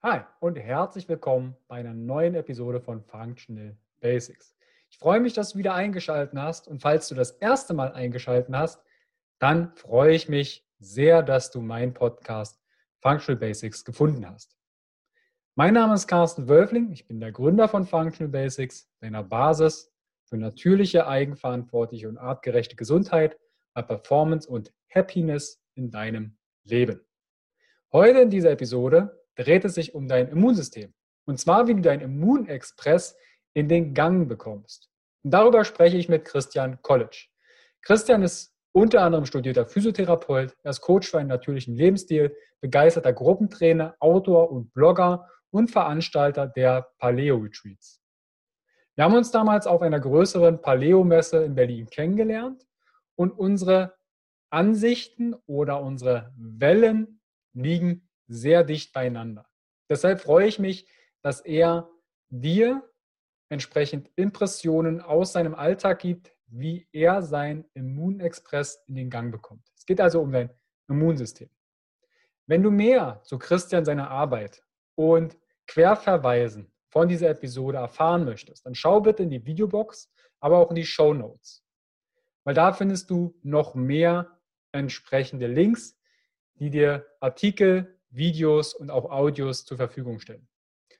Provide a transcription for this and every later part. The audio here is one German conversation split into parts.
Hi und herzlich willkommen bei einer neuen Episode von Functional Basics. Ich freue mich, dass du wieder eingeschaltet hast und falls du das erste Mal eingeschaltet hast, dann freue ich mich sehr, dass du meinen Podcast Functional Basics gefunden hast. Mein Name ist Carsten Wölfling, ich bin der Gründer von Functional Basics, deiner Basis für natürliche, eigenverantwortliche und artgerechte Gesundheit, Performance und Happiness in deinem Leben. Heute in dieser Episode dreht es sich um dein Immunsystem. Und zwar, wie du dein Immunexpress in den Gang bekommst. Und darüber spreche ich mit Christian College. Christian ist unter anderem studierter Physiotherapeut, er ist Coach für einen natürlichen Lebensstil, begeisterter Gruppentrainer, Autor und Blogger und Veranstalter der Paleo-Retreats. Wir haben uns damals auf einer größeren Paleo-Messe in Berlin kennengelernt und unsere Ansichten oder unsere Wellen liegen sehr dicht beieinander. Deshalb freue ich mich, dass er dir entsprechend Impressionen aus seinem Alltag gibt, wie er sein Immunexpress in den Gang bekommt. Es geht also um dein Immunsystem. Wenn du mehr zu Christian seiner Arbeit und Querverweisen von dieser Episode erfahren möchtest, dann schau bitte in die Videobox, aber auch in die Show Notes. Weil da findest du noch mehr entsprechende Links, die dir Artikel, Videos und auch Audios zur Verfügung stellen.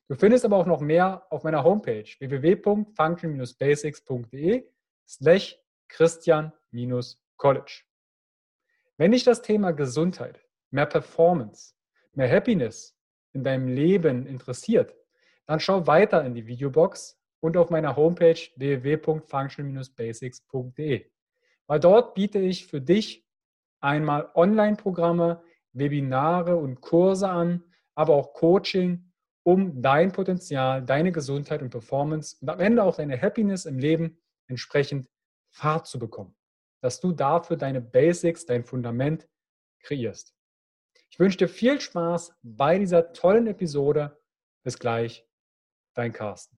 Du findest aber auch noch mehr auf meiner Homepage www.function-basics.de slash Christian-College. Wenn dich das Thema Gesundheit, mehr Performance, mehr Happiness in deinem Leben interessiert, dann schau weiter in die Videobox und auf meiner Homepage www.function-basics.de. Weil dort biete ich für dich einmal Online-Programme, Webinare und Kurse an, aber auch Coaching, um dein Potenzial, deine Gesundheit und Performance und am Ende auch deine Happiness im Leben entsprechend Fahrt zu bekommen. Dass du dafür deine Basics, dein Fundament kreierst. Ich wünsche dir viel Spaß bei dieser tollen Episode. Bis gleich, dein Carsten.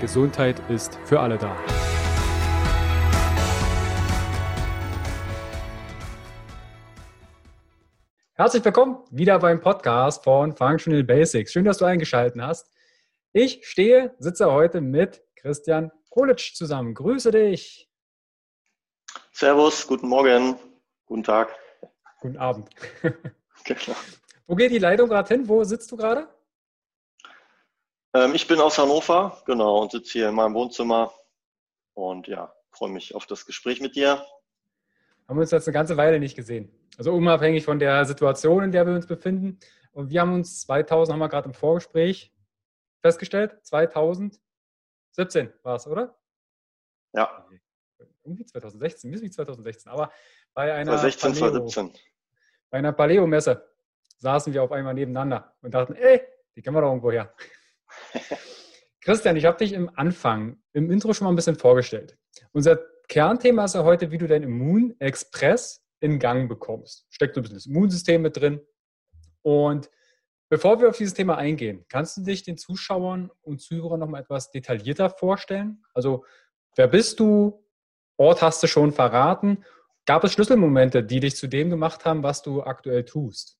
Gesundheit ist für alle da. Herzlich willkommen wieder beim Podcast von Functional Basics. Schön, dass du eingeschaltet hast. Ich stehe, sitze heute mit Christian Kolitsch zusammen. Grüße dich. Servus, guten Morgen, guten Tag. Guten Abend. Genau. Wo geht die Leitung gerade hin? Wo sitzt du gerade? Ähm, ich bin aus Hannover, genau, und sitze hier in meinem Wohnzimmer und ja, freue mich auf das Gespräch mit dir. Haben wir uns jetzt eine ganze Weile nicht gesehen. Also unabhängig von der Situation, in der wir uns befinden. Und wir haben uns 2000, haben wir gerade im Vorgespräch festgestellt, 2017 war es, oder? Ja. Irgendwie 2016, wie 2016, aber bei einer 2016, Paleo, 2017. Bei einer Paleo-Messe saßen wir auf einmal nebeneinander und dachten, ey, die kennen wir doch irgendwo her. Christian, ich habe dich im Anfang, im Intro schon mal ein bisschen vorgestellt. Unser Kernthema ist ja heute, wie du dein Immunexpress in Gang bekommst. Steckt so ein bisschen das Immunsystem mit drin. Und bevor wir auf dieses Thema eingehen, kannst du dich den Zuschauern und Zuhörern noch mal etwas detaillierter vorstellen? Also, wer bist du? Ort hast du schon verraten. Gab es Schlüsselmomente, die dich zu dem gemacht haben, was du aktuell tust?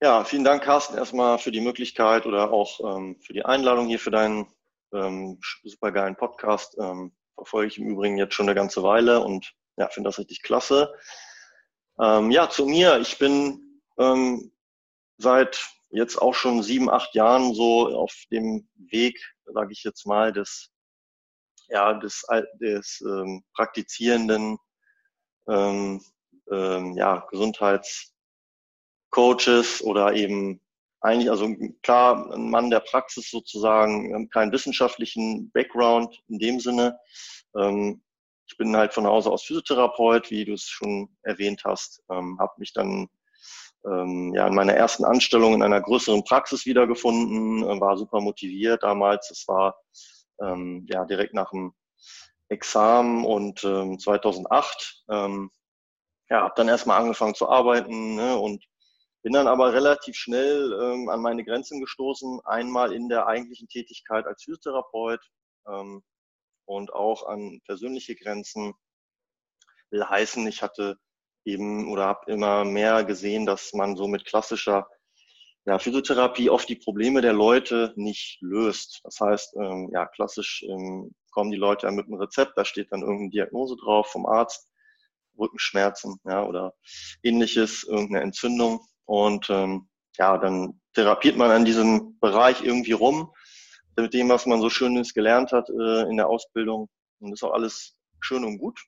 Ja, vielen Dank, Carsten, erstmal für die Möglichkeit oder auch ähm, für die Einladung hier für deinen ähm, supergeilen Podcast. Ähm, verfolge ich im Übrigen jetzt schon eine ganze Weile und ja, finde das richtig klasse. Ähm, ja, zu mir. Ich bin ähm, seit jetzt auch schon sieben, acht Jahren so auf dem Weg, sage ich jetzt mal, des, ja, des, des ähm, praktizierenden ähm, ähm, ja, Gesundheits Coaches oder eben eigentlich, also klar, ein Mann der Praxis sozusagen, keinen wissenschaftlichen Background in dem Sinne. Ähm, ich bin halt von Hause aus Physiotherapeut, wie du es schon erwähnt hast, ähm, habe mich dann ähm, ja in meiner ersten Anstellung in einer größeren Praxis wiedergefunden, äh, war super motiviert damals. Es war ähm, ja direkt nach dem Examen und ähm, 2008. Ähm, ja, habe dann erstmal angefangen zu arbeiten ne, und bin dann aber relativ schnell ähm, an meine Grenzen gestoßen. Einmal in der eigentlichen Tätigkeit als Physiotherapeut ähm, und auch an persönliche Grenzen. Will heißen, ich hatte eben oder habe immer mehr gesehen, dass man so mit klassischer ja, Physiotherapie oft die Probleme der Leute nicht löst. Das heißt, ähm, ja, klassisch ähm, kommen die Leute ja mit einem Rezept, da steht dann irgendeine Diagnose drauf vom Arzt, Rückenschmerzen, ja, oder ähnliches, irgendeine Entzündung. Und ähm, ja, dann therapiert man an diesem Bereich irgendwie rum, mit dem, was man so Schönes gelernt hat äh, in der Ausbildung. Und das ist auch alles schön und gut.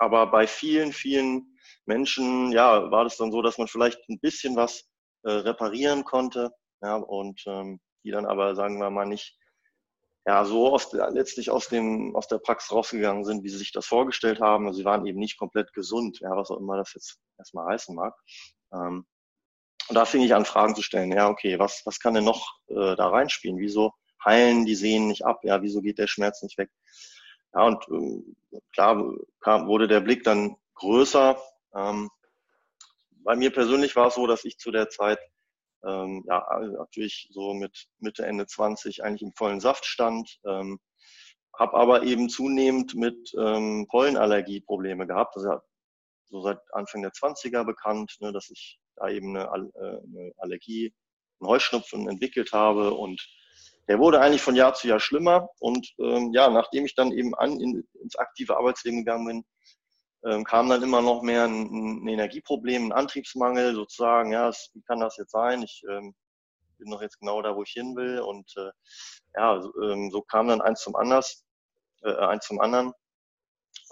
Aber bei vielen, vielen Menschen, ja, war das dann so, dass man vielleicht ein bisschen was äh, reparieren konnte, ja, und ähm, die dann aber, sagen wir mal, nicht ja, so aus, letztlich aus, dem, aus der Praxis rausgegangen sind, wie sie sich das vorgestellt haben. Also sie waren eben nicht komplett gesund, ja, was auch immer das jetzt erstmal heißen mag. Ähm, und da fing ich an, Fragen zu stellen. Ja, okay, was, was kann denn noch äh, da reinspielen? Wieso heilen die Sehnen nicht ab? Ja, wieso geht der Schmerz nicht weg? Ja, und äh, klar kam, wurde der Blick dann größer. Ähm, bei mir persönlich war es so, dass ich zu der Zeit ähm, ja, natürlich so mit Mitte, Ende 20 eigentlich im vollen Saft stand. Ähm, habe aber eben zunehmend mit ähm, Pollenallergie Probleme gehabt. Das ist ja so seit Anfang der 20er bekannt, ne, dass ich da eben eine, äh, eine Allergie, einen Heuschnupfen entwickelt habe und der wurde eigentlich von Jahr zu Jahr schlimmer. Und ähm, ja, nachdem ich dann eben an, in, ins aktive Arbeitsleben gegangen bin, ähm, kam dann immer noch mehr ein, ein, Energieproblem, ein Antriebsmangel sozusagen. Ja, es, wie kann das jetzt sein? Ich ähm, bin noch jetzt genau da, wo ich hin will. Und äh, ja, so, ähm, so kam dann eins zum anders, äh, eins zum anderen.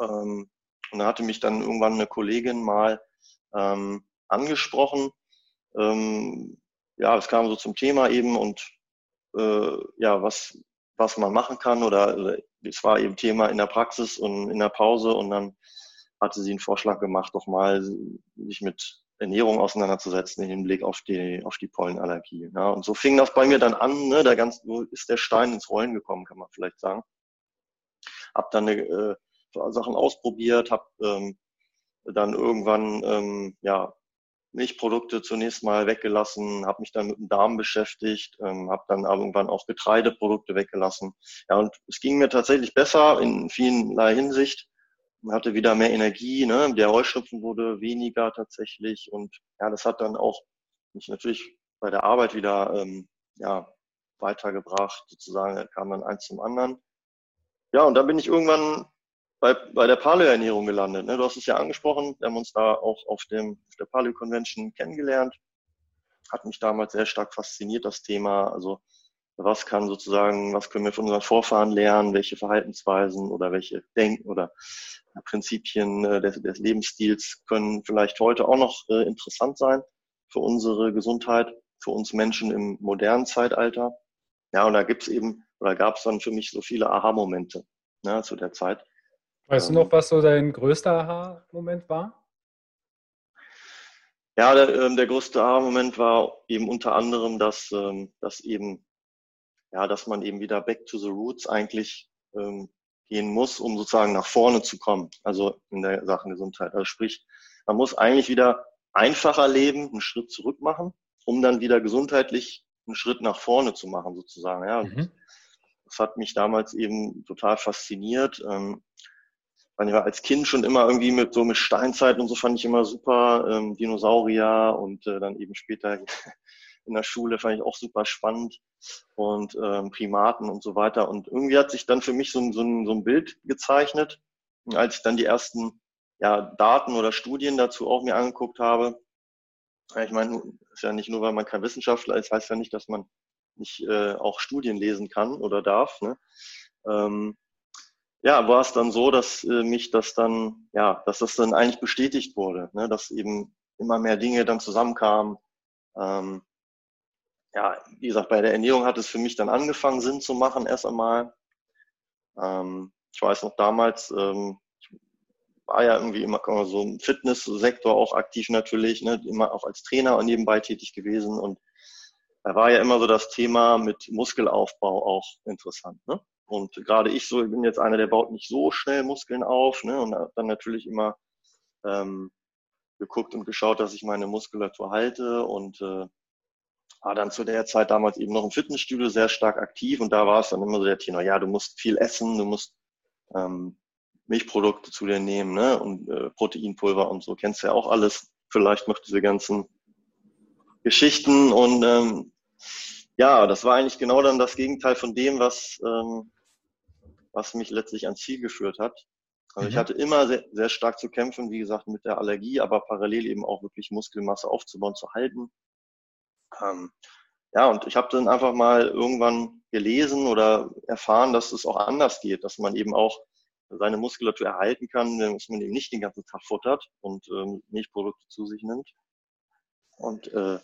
Ähm, und da hatte mich dann irgendwann eine Kollegin mal ähm, angesprochen. Ähm, ja, es kam so zum Thema eben und äh, ja, was, was man machen kann oder es war eben Thema in der Praxis und in der Pause und dann hatte sie einen Vorschlag gemacht, doch mal sich mit Ernährung auseinanderzusetzen im Hinblick auf die, auf die Pollenallergie. Ja, und so fing das bei mir dann an, ne, der ganz, wo ist der Stein ins Rollen gekommen, kann man vielleicht sagen. Hab dann äh, Sachen ausprobiert, hab ähm, dann irgendwann ähm, ja, Milchprodukte zunächst mal weggelassen, habe mich dann mit dem Darm beschäftigt, ähm, habe dann irgendwann auch Getreideprodukte weggelassen. Ja, und es ging mir tatsächlich besser in vielerlei Hinsicht. Man hatte wieder mehr Energie, ne? der Heuschnupfen wurde weniger tatsächlich und ja, das hat dann auch mich natürlich bei der Arbeit wieder ähm, ja, weitergebracht, sozusagen, kam dann eins zum anderen. Ja, und dann bin ich irgendwann bei, bei der Paleo-Ernährung gelandet. Ne? Du hast es ja angesprochen, wir haben uns da auch auf, dem, auf der Paleo-Convention kennengelernt. Hat mich damals sehr stark fasziniert, das Thema. Also was kann sozusagen, was können wir von unseren Vorfahren lernen, welche Verhaltensweisen oder welche Denken oder Prinzipien äh, des, des Lebensstils können vielleicht heute auch noch äh, interessant sein für unsere Gesundheit, für uns Menschen im modernen Zeitalter. Ja, und da gibt's eben, oder gab es dann für mich so viele Aha-Momente ne, zu der Zeit. Weißt ähm, du noch, was so dein größter Aha-Moment war? Ja, der, ähm, der größte Aha-Moment war eben unter anderem, dass, ähm, dass eben, ja, dass man eben wieder back to the roots eigentlich ähm, gehen muss, um sozusagen nach vorne zu kommen, also in der Sachen Gesundheit. Also sprich, man muss eigentlich wieder einfacher leben, einen Schritt zurück machen, um dann wieder gesundheitlich einen Schritt nach vorne zu machen, sozusagen. Ja, mhm. das hat mich damals eben total fasziniert. Ähm, ich war als Kind schon immer irgendwie mit so mit Steinzeit und so fand ich immer super, ähm, Dinosaurier und äh, dann eben später in der Schule fand ich auch super spannend und ähm, Primaten und so weiter. Und irgendwie hat sich dann für mich so, ein, so, ein, so ein Bild gezeichnet. Als ich dann die ersten ja, Daten oder Studien dazu auch mir angeguckt habe, ich meine, ist ja nicht nur, weil man kein Wissenschaftler ist, heißt ja nicht, dass man nicht äh, auch Studien lesen kann oder darf. Ne? Ähm, ja, war es dann so, dass äh, mich das dann, ja, dass das dann eigentlich bestätigt wurde, ne, dass eben immer mehr Dinge dann zusammenkamen, ähm, ja, wie gesagt, bei der Ernährung hat es für mich dann angefangen, Sinn zu machen, erst einmal. Ähm, ich weiß noch damals, ähm, ich war ja irgendwie immer so im Fitnesssektor auch aktiv natürlich, ne, immer auch als Trainer nebenbei tätig gewesen und da war ja immer so das Thema mit Muskelaufbau auch interessant. Ne? Und gerade ich so, ich bin jetzt einer, der baut nicht so schnell Muskeln auf ne? und dann natürlich immer ähm, geguckt und geschaut, dass ich meine Muskulatur halte und äh, war dann zu der Zeit damals eben noch im Fitnessstudio sehr stark aktiv und da war es dann immer so der Tenor, ja, du musst viel essen, du musst ähm, Milchprodukte zu dir nehmen ne? und äh, Proteinpulver und so, kennst du ja auch alles, vielleicht noch diese ganzen Geschichten und ähm, ja, das war eigentlich genau dann das Gegenteil von dem, was, ähm, was mich letztlich ans Ziel geführt hat. Also mhm. ich hatte immer sehr, sehr stark zu kämpfen, wie gesagt, mit der Allergie, aber parallel eben auch wirklich Muskelmasse aufzubauen, zu halten. Ähm, ja, und ich habe dann einfach mal irgendwann gelesen oder erfahren, dass es auch anders geht, dass man eben auch seine Muskulatur erhalten kann, wenn man eben nicht den ganzen Tag futtert und ähm, Milchprodukte zu sich nimmt und äh,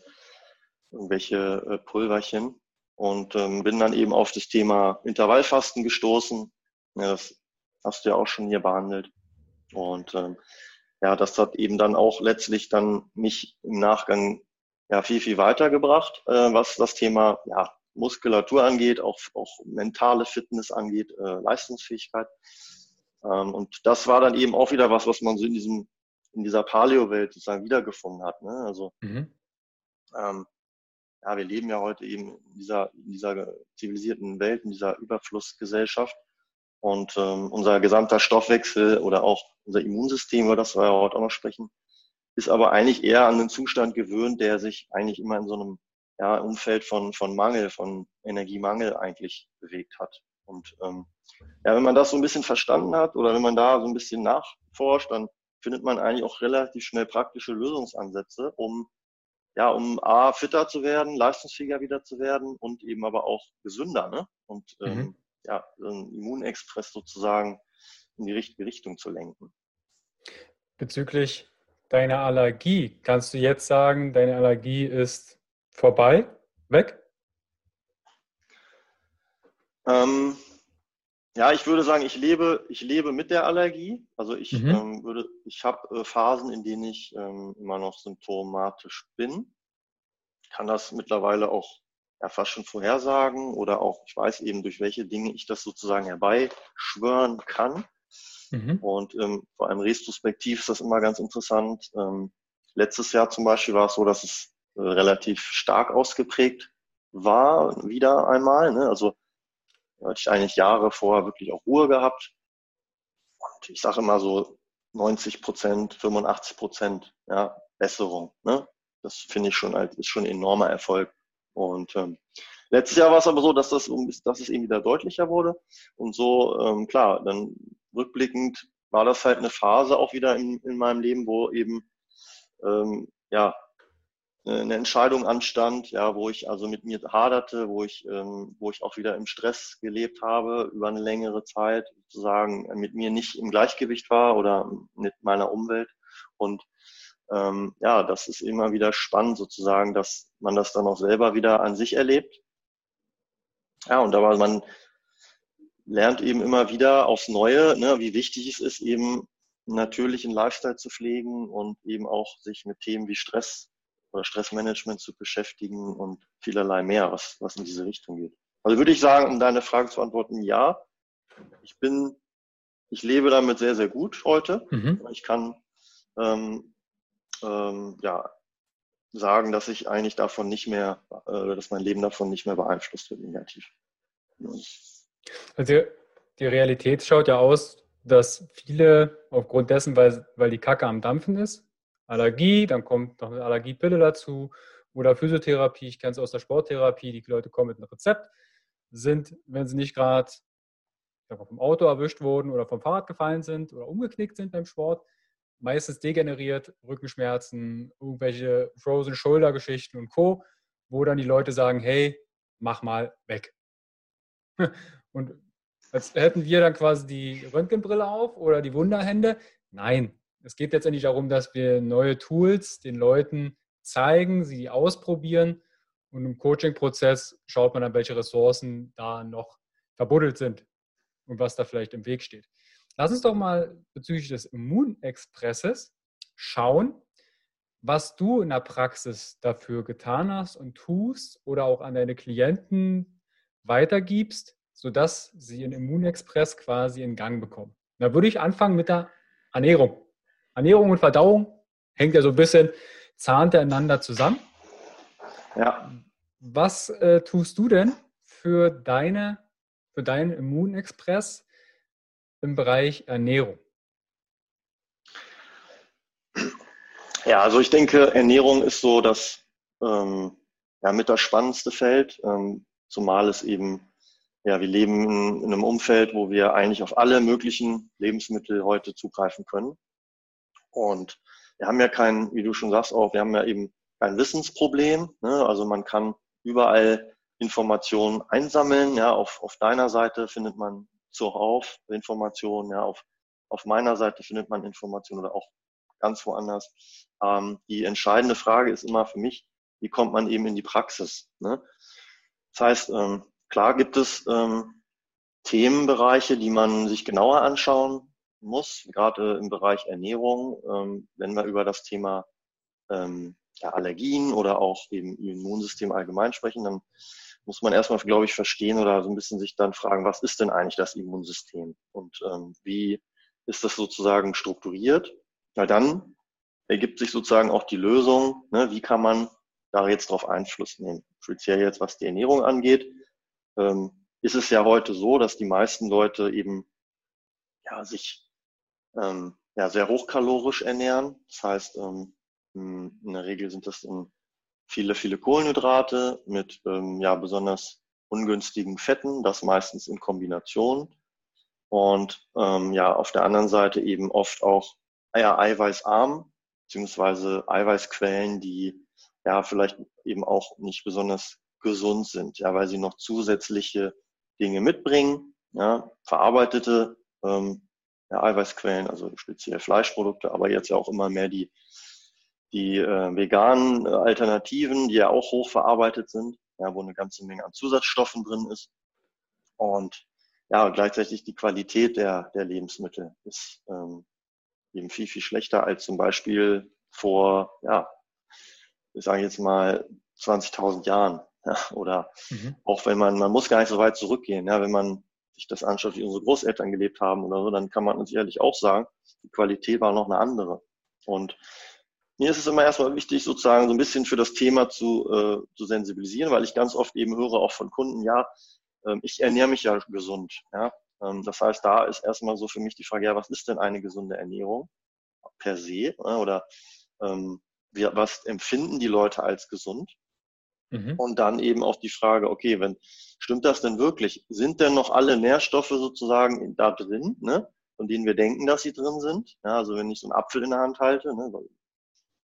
irgendwelche äh, Pulverchen. Und ähm, bin dann eben auf das Thema Intervallfasten gestoßen. Ja, das hast du ja auch schon hier behandelt. Und ähm, ja, das hat eben dann auch letztlich dann mich im Nachgang ja viel, viel weitergebracht, äh, was das Thema ja, Muskulatur angeht, auch, auch mentale Fitness angeht, äh, Leistungsfähigkeit. Ähm, und das war dann eben auch wieder was, was man so in diesem in dieser Paleo-Welt sozusagen wiedergefunden hat. Ne? Also mhm. ähm, ja, wir leben ja heute eben in dieser, in dieser zivilisierten Welt, in dieser Überflussgesellschaft. Und ähm, unser gesamter Stoffwechsel oder auch unser Immunsystem, über das wir ja heute auch noch sprechen, ist aber eigentlich eher an einen Zustand gewöhnt, der sich eigentlich immer in so einem ja, Umfeld von, von Mangel, von Energiemangel eigentlich bewegt hat. Und ähm, ja, wenn man das so ein bisschen verstanden hat oder wenn man da so ein bisschen nachforscht, dann findet man eigentlich auch relativ schnell praktische Lösungsansätze, um ja, um A, fitter zu werden, leistungsfähiger wieder zu werden und eben aber auch gesünder, ne? Und ähm, mhm. Ja, einen Immunexpress sozusagen in die richtige Richtung zu lenken. Bezüglich deiner Allergie, kannst du jetzt sagen, deine Allergie ist vorbei, weg? Ähm, ja, ich würde sagen, ich lebe, ich lebe mit der Allergie. Also ich mhm. ähm, würde, ich habe äh, Phasen, in denen ich ähm, immer noch symptomatisch bin. Ich kann das mittlerweile auch ja, fast schon vorhersagen oder auch, ich weiß eben, durch welche Dinge ich das sozusagen herbeischwören kann. Mhm. Und ähm, vor allem retrospektiv ist das immer ganz interessant. Ähm, letztes Jahr zum Beispiel war es so, dass es äh, relativ stark ausgeprägt war, wieder einmal. Ne? Also hatte ich eigentlich Jahre vorher wirklich auch Ruhe gehabt. Und ich sage immer so 90 Prozent, 85 Prozent ja, Besserung. Ne? Das finde ich schon als ist schon ein enormer Erfolg. Und ähm, letztes Jahr war es aber so, dass das dass es eben wieder deutlicher wurde. Und so, ähm, klar, dann rückblickend war das halt eine Phase auch wieder in, in meinem Leben, wo eben ähm, ja eine Entscheidung anstand, ja, wo ich also mit mir haderte, wo ich, ähm, wo ich auch wieder im Stress gelebt habe über eine längere Zeit, sozusagen mit mir nicht im Gleichgewicht war oder mit meiner Umwelt. Und ähm, ja, das ist immer wieder spannend sozusagen, dass man das dann auch selber wieder an sich erlebt. Ja, und aber man lernt eben immer wieder aufs Neue, ne, wie wichtig es ist, eben natürlichen Lifestyle zu pflegen und eben auch sich mit Themen wie Stress oder Stressmanagement zu beschäftigen und vielerlei mehr, was, was in diese Richtung geht. Also würde ich sagen, um deine Frage zu antworten, ja. Ich bin, ich lebe damit sehr, sehr gut heute. Mhm. Ich kann ähm, ähm, ja, sagen, dass ich eigentlich davon nicht mehr, äh, dass mein Leben davon nicht mehr beeinflusst wird negativ. Also die Realität schaut ja aus, dass viele aufgrund dessen, weil, weil die Kacke am Dampfen ist, Allergie, dann kommt noch eine Allergiepille dazu oder Physiotherapie, ich kenne es aus der Sporttherapie, die Leute kommen mit einem Rezept, sind, wenn sie nicht gerade vom Auto erwischt wurden oder vom Fahrrad gefallen sind oder umgeknickt sind beim Sport, meistens degeneriert, Rückenschmerzen, irgendwelche Frozen Shoulder Geschichten und Co., wo dann die Leute sagen, hey, mach mal weg. Und als hätten wir dann quasi die Röntgenbrille auf oder die Wunderhände. Nein, es geht letztendlich darum, dass wir neue Tools den Leuten zeigen, sie ausprobieren Und im Coaching-Prozess schaut man dann, welche Ressourcen da noch verbuddelt sind und was da vielleicht im Weg steht. Lass uns doch mal bezüglich des Immunexpresses schauen, was du in der Praxis dafür getan hast und tust oder auch an deine Klienten weitergibst, sodass sie ihren Immunexpress quasi in Gang bekommen. Da würde ich anfangen mit der Ernährung. Ernährung und Verdauung hängt ja so ein bisschen zahnt einander zusammen. Ja. Was äh, tust du denn für deine, für deinen Immunexpress im Bereich Ernährung? Ja, also ich denke, Ernährung ist so das ähm, ja, mit das spannendste Feld, ähm, zumal es eben, ja, wir leben in, in, einem Umfeld, wo wir eigentlich auf alle möglichen Lebensmittel heute zugreifen können. Und wir haben ja kein, wie du schon sagst, auch, wir haben ja eben kein Wissensproblem. Ne? Also man kann überall Informationen einsammeln. Ja, auf, auf deiner Seite findet man zuhauf Informationen, ja, auf, auf meiner Seite findet man Informationen oder auch ganz woanders. Ähm, die entscheidende Frage ist immer für mich, wie kommt man eben in die Praxis? Ne? Das heißt, ähm, klar gibt es ähm, Themenbereiche, die man sich genauer anschauen muss, gerade im Bereich Ernährung, ähm, wenn wir über das Thema ähm, ja, Allergien oder auch eben Immunsystem allgemein sprechen, dann muss man erstmal, glaube ich, verstehen oder so ein bisschen sich dann fragen, was ist denn eigentlich das Immunsystem und ähm, wie ist das sozusagen strukturiert? Weil dann ergibt sich sozusagen auch die Lösung, ne, wie kann man da jetzt drauf Einfluss nehmen. Speziell jetzt, was die Ernährung angeht, ähm, ist es ja heute so, dass die meisten Leute eben ja, sich ähm, ja, sehr hochkalorisch ernähren. Das heißt, ähm, in der Regel sind das viele, viele Kohlenhydrate mit ähm, ja, besonders ungünstigen Fetten, das meistens in Kombination. Und ähm, ja, auf der anderen Seite eben oft auch ja, eiweißarm, beziehungsweise Eiweißquellen, die ja vielleicht eben auch nicht besonders gesund sind, ja, weil sie noch zusätzliche Dinge mitbringen, ja, verarbeitete ähm, ja, Eiweißquellen, also speziell Fleischprodukte, aber jetzt ja auch immer mehr die, die äh, veganen äh, Alternativen, die ja auch hochverarbeitet sind, ja, wo eine ganze Menge an Zusatzstoffen drin ist. Und ja, gleichzeitig die Qualität der, der Lebensmittel ist ähm, eben viel, viel schlechter als zum Beispiel vor, ja, ich sage jetzt mal 20.000 Jahren. Ja, oder mhm. auch wenn man, man muss gar nicht so weit zurückgehen, ja, wenn man sich das anschaut, wie unsere Großeltern gelebt haben oder so, dann kann man uns ehrlich auch sagen, die Qualität war noch eine andere. Und mir ist es immer erstmal wichtig, sozusagen so ein bisschen für das Thema zu, äh, zu sensibilisieren, weil ich ganz oft eben höre auch von Kunden, ja, äh, ich ernähre mich ja gesund. Ja? Ähm, das heißt, da ist erstmal so für mich die Frage, ja, was ist denn eine gesunde Ernährung per se? Ja? Oder ähm, wie, was empfinden die Leute als gesund? Mhm. Und dann eben auch die Frage, okay, wenn, stimmt das denn wirklich? Sind denn noch alle Nährstoffe sozusagen da drin, ne? von denen wir denken, dass sie drin sind? Ja, also wenn ich so einen Apfel in der Hand halte, ne,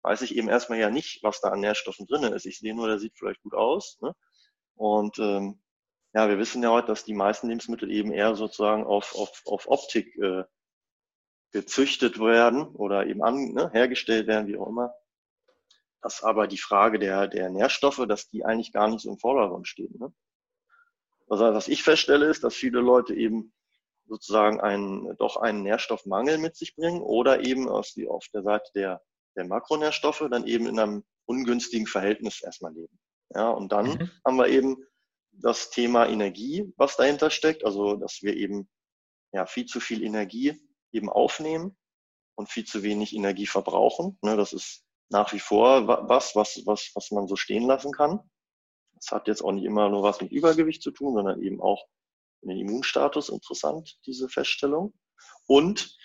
weiß ich eben erstmal ja nicht, was da an Nährstoffen drin ist. Ich sehe nur, der sieht vielleicht gut aus. Ne? Und ähm, ja, wir wissen ja heute, dass die meisten Lebensmittel eben eher sozusagen auf, auf, auf Optik äh, gezüchtet werden oder eben an, ne, hergestellt werden, wie auch immer dass aber die Frage der, der Nährstoffe, dass die eigentlich gar nicht so im Vordergrund stehen. Ne? Also was ich feststelle, ist, dass viele Leute eben sozusagen einen, doch einen Nährstoffmangel mit sich bringen oder eben aus die, auf der Seite der, der Makronährstoffe dann eben in einem ungünstigen Verhältnis erstmal leben. Ja, und dann mhm. haben wir eben das Thema Energie, was dahinter steckt, also dass wir eben ja viel zu viel Energie eben aufnehmen und viel zu wenig Energie verbrauchen. Ne, das ist nach wie vor was, was, was, was man so stehen lassen kann. Das hat jetzt auch nicht immer nur was mit Übergewicht zu tun, sondern eben auch den Immunstatus interessant, diese Feststellung. Und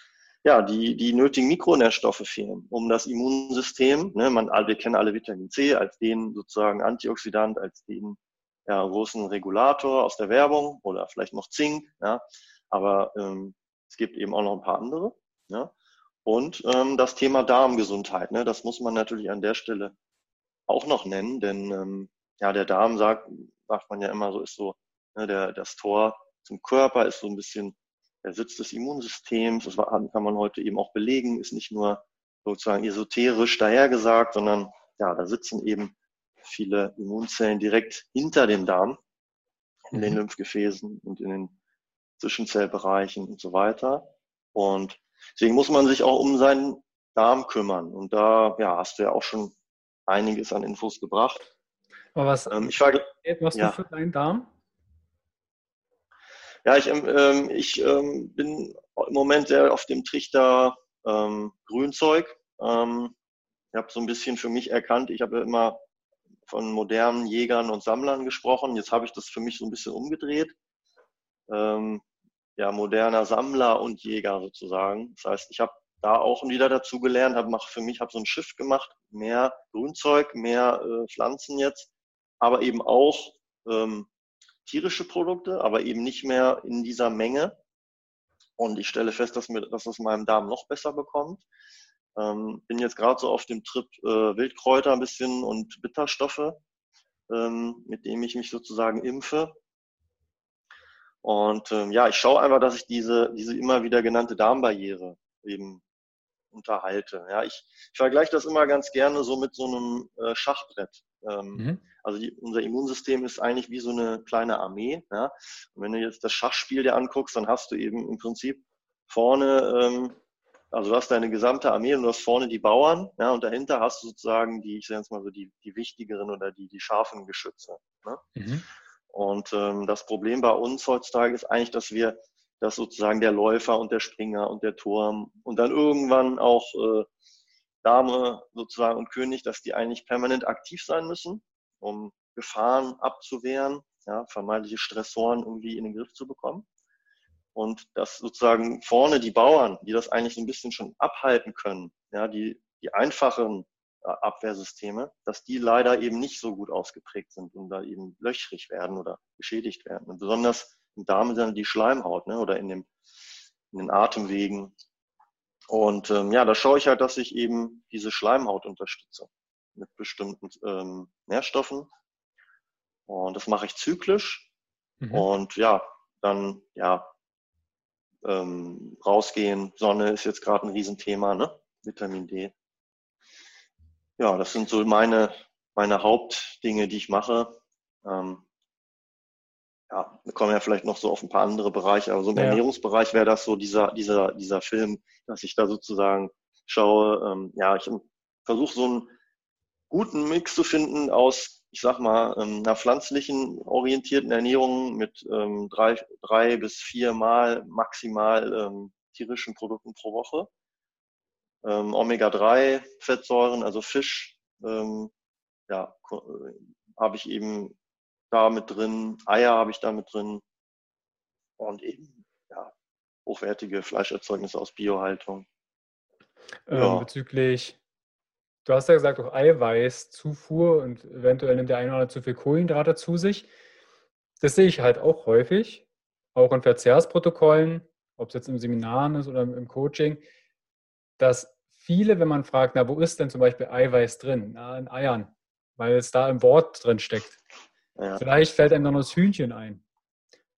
ja, die, die nötigen Mikronährstoffe fehlen, um das Immunsystem, ne, man, wir kennen alle Vitamin C als den sozusagen Antioxidant, als den ja, großen Regulator aus der Werbung oder vielleicht noch Zink, ja, aber ähm, es gibt eben auch noch ein paar andere. Ja. Und ähm, das Thema Darmgesundheit, ne, das muss man natürlich an der Stelle auch noch nennen, denn ähm, ja, der Darm sagt, sagt man ja immer so, ist so, ne, der, das Tor zum Körper ist so ein bisschen der Sitz des Immunsystems. Das kann man heute eben auch belegen, ist nicht nur sozusagen esoterisch dahergesagt, sondern ja, da sitzen eben viele Immunzellen direkt hinter dem Darm, in den mhm. Lymphgefäßen und in den Zwischenzellbereichen und so weiter. Und deswegen muss man sich auch um seinen Darm kümmern. Und da ja, hast du ja auch schon einiges an Infos gebracht. Aber was ähm, ich war, machst ja. du für deinen Darm? Ja, ich, ähm, ähm, ich ähm, bin im Moment sehr auf dem Trichter ähm, Grünzeug. Ähm, ich habe so ein bisschen für mich erkannt, ich habe immer von modernen Jägern und Sammlern gesprochen. Jetzt habe ich das für mich so ein bisschen umgedreht. Ähm, ja, moderner Sammler und Jäger sozusagen. Das heißt, ich habe da auch wieder dazu gelernt, habe für mich habe so ein Shift gemacht, mehr Grünzeug, mehr äh, Pflanzen jetzt, aber eben auch ähm, tierische Produkte, aber eben nicht mehr in dieser Menge. Und ich stelle fest, dass mir, dass es meinem Darm noch besser bekommt. Ähm, bin jetzt gerade so auf dem Trip äh, Wildkräuter ein bisschen und Bitterstoffe, ähm, mit dem ich mich sozusagen impfe. Und ähm, ja, ich schaue einfach, dass ich diese, diese immer wieder genannte Darmbarriere eben unterhalte. Ja, ich, ich vergleiche das immer ganz gerne so mit so einem äh, Schachbrett. Ähm, mhm. Also die, unser Immunsystem ist eigentlich wie so eine kleine Armee. Ja? Und wenn du jetzt das Schachspiel dir anguckst, dann hast du eben im Prinzip vorne, ähm, also du hast deine gesamte Armee und du hast vorne die Bauern, ja, und dahinter hast du sozusagen die, ich sage jetzt mal so, die, die wichtigeren oder die, die scharfen Geschütze. Ne? Mhm. Und ähm, das Problem bei uns heutzutage ist eigentlich, dass wir, dass sozusagen der Läufer und der Springer und der Turm und dann irgendwann auch äh, Dame sozusagen und König, dass die eigentlich permanent aktiv sein müssen, um Gefahren abzuwehren, ja, vermeintliche Stressoren irgendwie in den Griff zu bekommen. Und dass sozusagen vorne die Bauern, die das eigentlich so ein bisschen schon abhalten können, ja, die, die einfachen äh, Abwehrsysteme, dass die leider eben nicht so gut ausgeprägt sind und da eben löchrig werden oder geschädigt werden. Und besonders im Darm sind die Schleimhaut ne, oder in, dem, in den Atemwegen und ähm, ja, da schaue ich halt, dass ich eben diese Schleimhaut unterstütze mit bestimmten ähm, Nährstoffen. Und das mache ich zyklisch. Mhm. Und ja, dann ja ähm, rausgehen. Sonne ist jetzt gerade ein Riesenthema, ne? Vitamin D. Ja, das sind so meine meine Hauptdinge, die ich mache. Ähm, ja, wir kommen ja vielleicht noch so auf ein paar andere Bereiche, aber so im ja. Ernährungsbereich wäre das so dieser, dieser, dieser Film, dass ich da sozusagen schaue, ähm, ja, ich versuche so einen guten Mix zu finden aus, ich sag mal, ähm, einer pflanzlichen orientierten Ernährung mit ähm, drei, drei bis vier Mal maximal ähm, tierischen Produkten pro Woche. Ähm, Omega-3 Fettsäuren, also Fisch, ja, äh, habe ich eben da mit drin, Eier habe ich da mit drin und eben ja, hochwertige Fleischerzeugnisse aus Biohaltung. Ähm, ja. Bezüglich, du hast ja gesagt, auch Eiweißzufuhr und eventuell nimmt der eine oder andere zu viel Kohlenhydrate zu sich. Das sehe ich halt auch häufig, auch in Verzehrsprotokollen, ob es jetzt im Seminaren ist oder im Coaching, dass viele, wenn man fragt, na, wo ist denn zum Beispiel Eiweiß drin? Na, in Eiern, weil es da im Wort drin steckt. Ja. Vielleicht fällt einem dann noch das Hühnchen ein.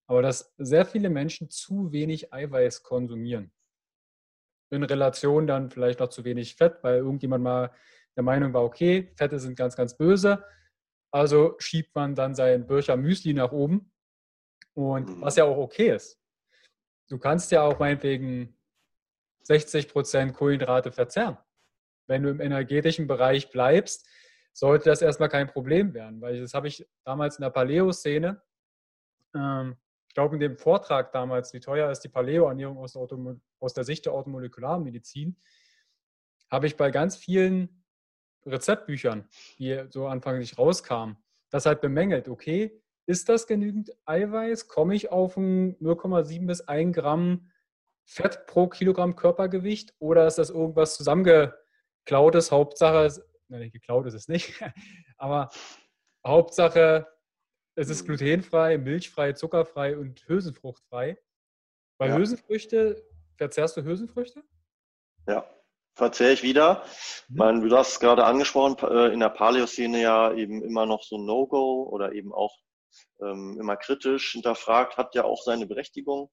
Aber dass sehr viele Menschen zu wenig Eiweiß konsumieren. In Relation dann vielleicht noch zu wenig Fett, weil irgendjemand mal der Meinung war, okay, Fette sind ganz, ganz böse. Also schiebt man dann sein Bircher Müsli nach oben. Und mhm. was ja auch okay ist. Du kannst ja auch meinetwegen 60% Kohlenhydrate verzehren. Wenn du im energetischen Bereich bleibst, sollte das erstmal kein Problem werden, weil das habe ich damals in der Paleo-Szene, ähm, ich glaube in dem Vortrag damals, wie teuer ist die Paleo-Ernährung aus, aus, der Sicht der Automolekularmedizin, habe ich bei ganz vielen Rezeptbüchern, die so anfänglich rauskamen, das halt bemängelt, okay, ist das genügend Eiweiß? Komme ich auf 0,7 bis 1 Gramm Fett pro Kilogramm Körpergewicht oder ist das irgendwas zusammengeklautes? Hauptsache, nein, geklaut ist es nicht, aber Hauptsache, es ist mhm. glutenfrei, milchfrei, zuckerfrei und Hülsenfruchtfrei. Bei ja. Hülsenfrüchte, verzehrst du Hülsenfrüchte? Ja, verzehre ich wieder. Mhm. Man, du hast es gerade angesprochen, äh, in der Paleo-Szene ja eben immer noch so ein No-Go oder eben auch ähm, immer kritisch hinterfragt, hat ja auch seine Berechtigung.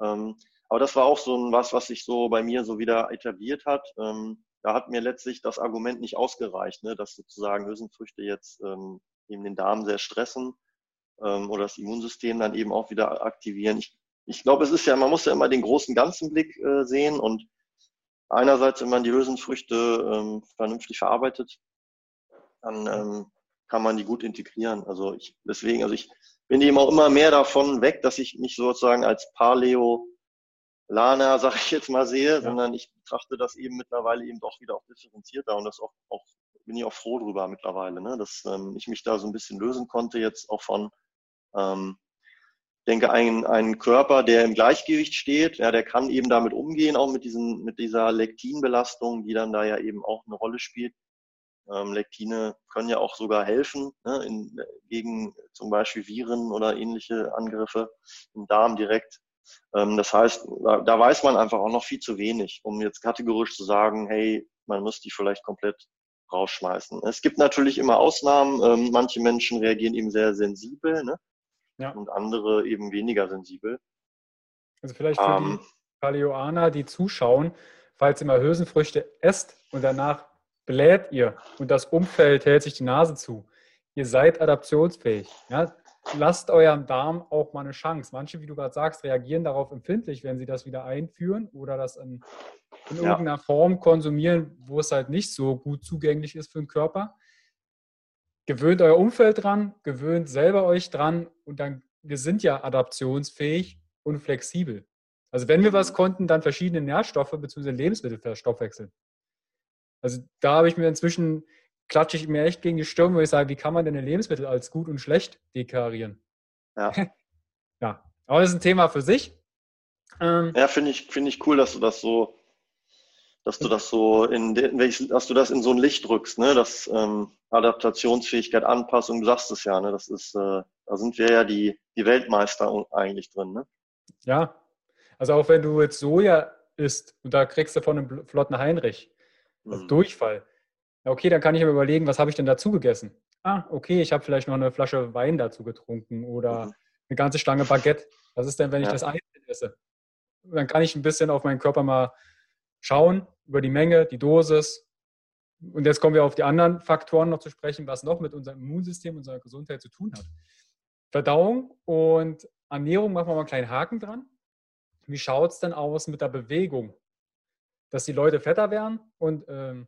Ähm, aber das war auch so ein was, was sich so bei mir so wieder etabliert hat. Ähm, da hat mir letztlich das Argument nicht ausgereicht, ne, dass sozusagen Hülsenfrüchte jetzt ähm, eben den Darm sehr stressen ähm, oder das Immunsystem dann eben auch wieder aktivieren. Ich, ich glaube, es ist ja, man muss ja immer den großen ganzen Blick äh, sehen und einerseits, wenn man die Hülsenfrüchte ähm, vernünftig verarbeitet, dann ähm, kann man die gut integrieren. Also ich, deswegen, also ich bin eben auch immer mehr davon weg, dass ich mich sozusagen als Paleo Lana, sag ich jetzt mal, sehe, ja. sondern ich betrachte das eben mittlerweile eben doch wieder auch differenzierter und das auch, auch bin ich auch froh drüber mittlerweile, ne? dass ähm, ich mich da so ein bisschen lösen konnte jetzt auch von, ähm, denke, ein, ein Körper, der im Gleichgewicht steht, ja, der kann eben damit umgehen, auch mit diesen, mit dieser Lektinbelastung, die dann da ja eben auch eine Rolle spielt. Ähm, Lektine können ja auch sogar helfen ne, in, gegen zum Beispiel Viren oder ähnliche Angriffe im Darm direkt. Ähm, das heißt, da, da weiß man einfach auch noch viel zu wenig, um jetzt kategorisch zu sagen, hey, man muss die vielleicht komplett rausschmeißen. Es gibt natürlich immer Ausnahmen. Ähm, manche Menschen reagieren eben sehr sensibel ne? ja. und andere eben weniger sensibel. Also vielleicht für ähm, die Paleoaner, die zuschauen, falls ihr mal Hülsenfrüchte esst und danach bläht ihr und das Umfeld hält sich die Nase zu. Ihr seid adaptionsfähig. Ja? Lasst eurem Darm auch mal eine Chance. Manche, wie du gerade sagst, reagieren darauf empfindlich, wenn sie das wieder einführen oder das in, in ja. irgendeiner Form konsumieren, wo es halt nicht so gut zugänglich ist für den Körper. Gewöhnt euer Umfeld dran, gewöhnt selber euch dran und dann, wir sind ja adaptionsfähig und flexibel. Also wenn wir was konnten, dann verschiedene Nährstoffe bzw. Lebensmittel verstoffwechseln. Also da habe ich mir inzwischen, klatsche ich mir echt gegen die Stirn, wo ich sage, wie kann man denn Lebensmittel als gut und schlecht deklarieren? Ja. ja, aber das ist ein Thema für sich. Ähm, ja, finde ich, finde ich cool, dass du das so, dass du das so in, dass du das in so ein Licht drückst, ne? Das ähm, Adaptationsfähigkeit, Anpassung, du sagst es ja, ne? Das ist, äh, da sind wir ja die, die Weltmeister eigentlich drin, ne? Ja, also auch wenn du jetzt Soja isst und da kriegst du von einem flotten Heinrich, also mhm. Durchfall. Ja, okay, dann kann ich mir überlegen, was habe ich denn dazu gegessen? Ah, okay, ich habe vielleicht noch eine Flasche Wein dazu getrunken oder mhm. eine ganze Stange Baguette. Was ist denn, wenn ich ja. das einzeln esse? Dann kann ich ein bisschen auf meinen Körper mal schauen, über die Menge, die Dosis. Und jetzt kommen wir auf die anderen Faktoren noch zu sprechen, was noch mit unserem Immunsystem, unserer Gesundheit zu tun hat. Verdauung und Ernährung machen wir mal einen kleinen Haken dran. Wie schaut es denn aus mit der Bewegung? dass die Leute fetter werden und ähm,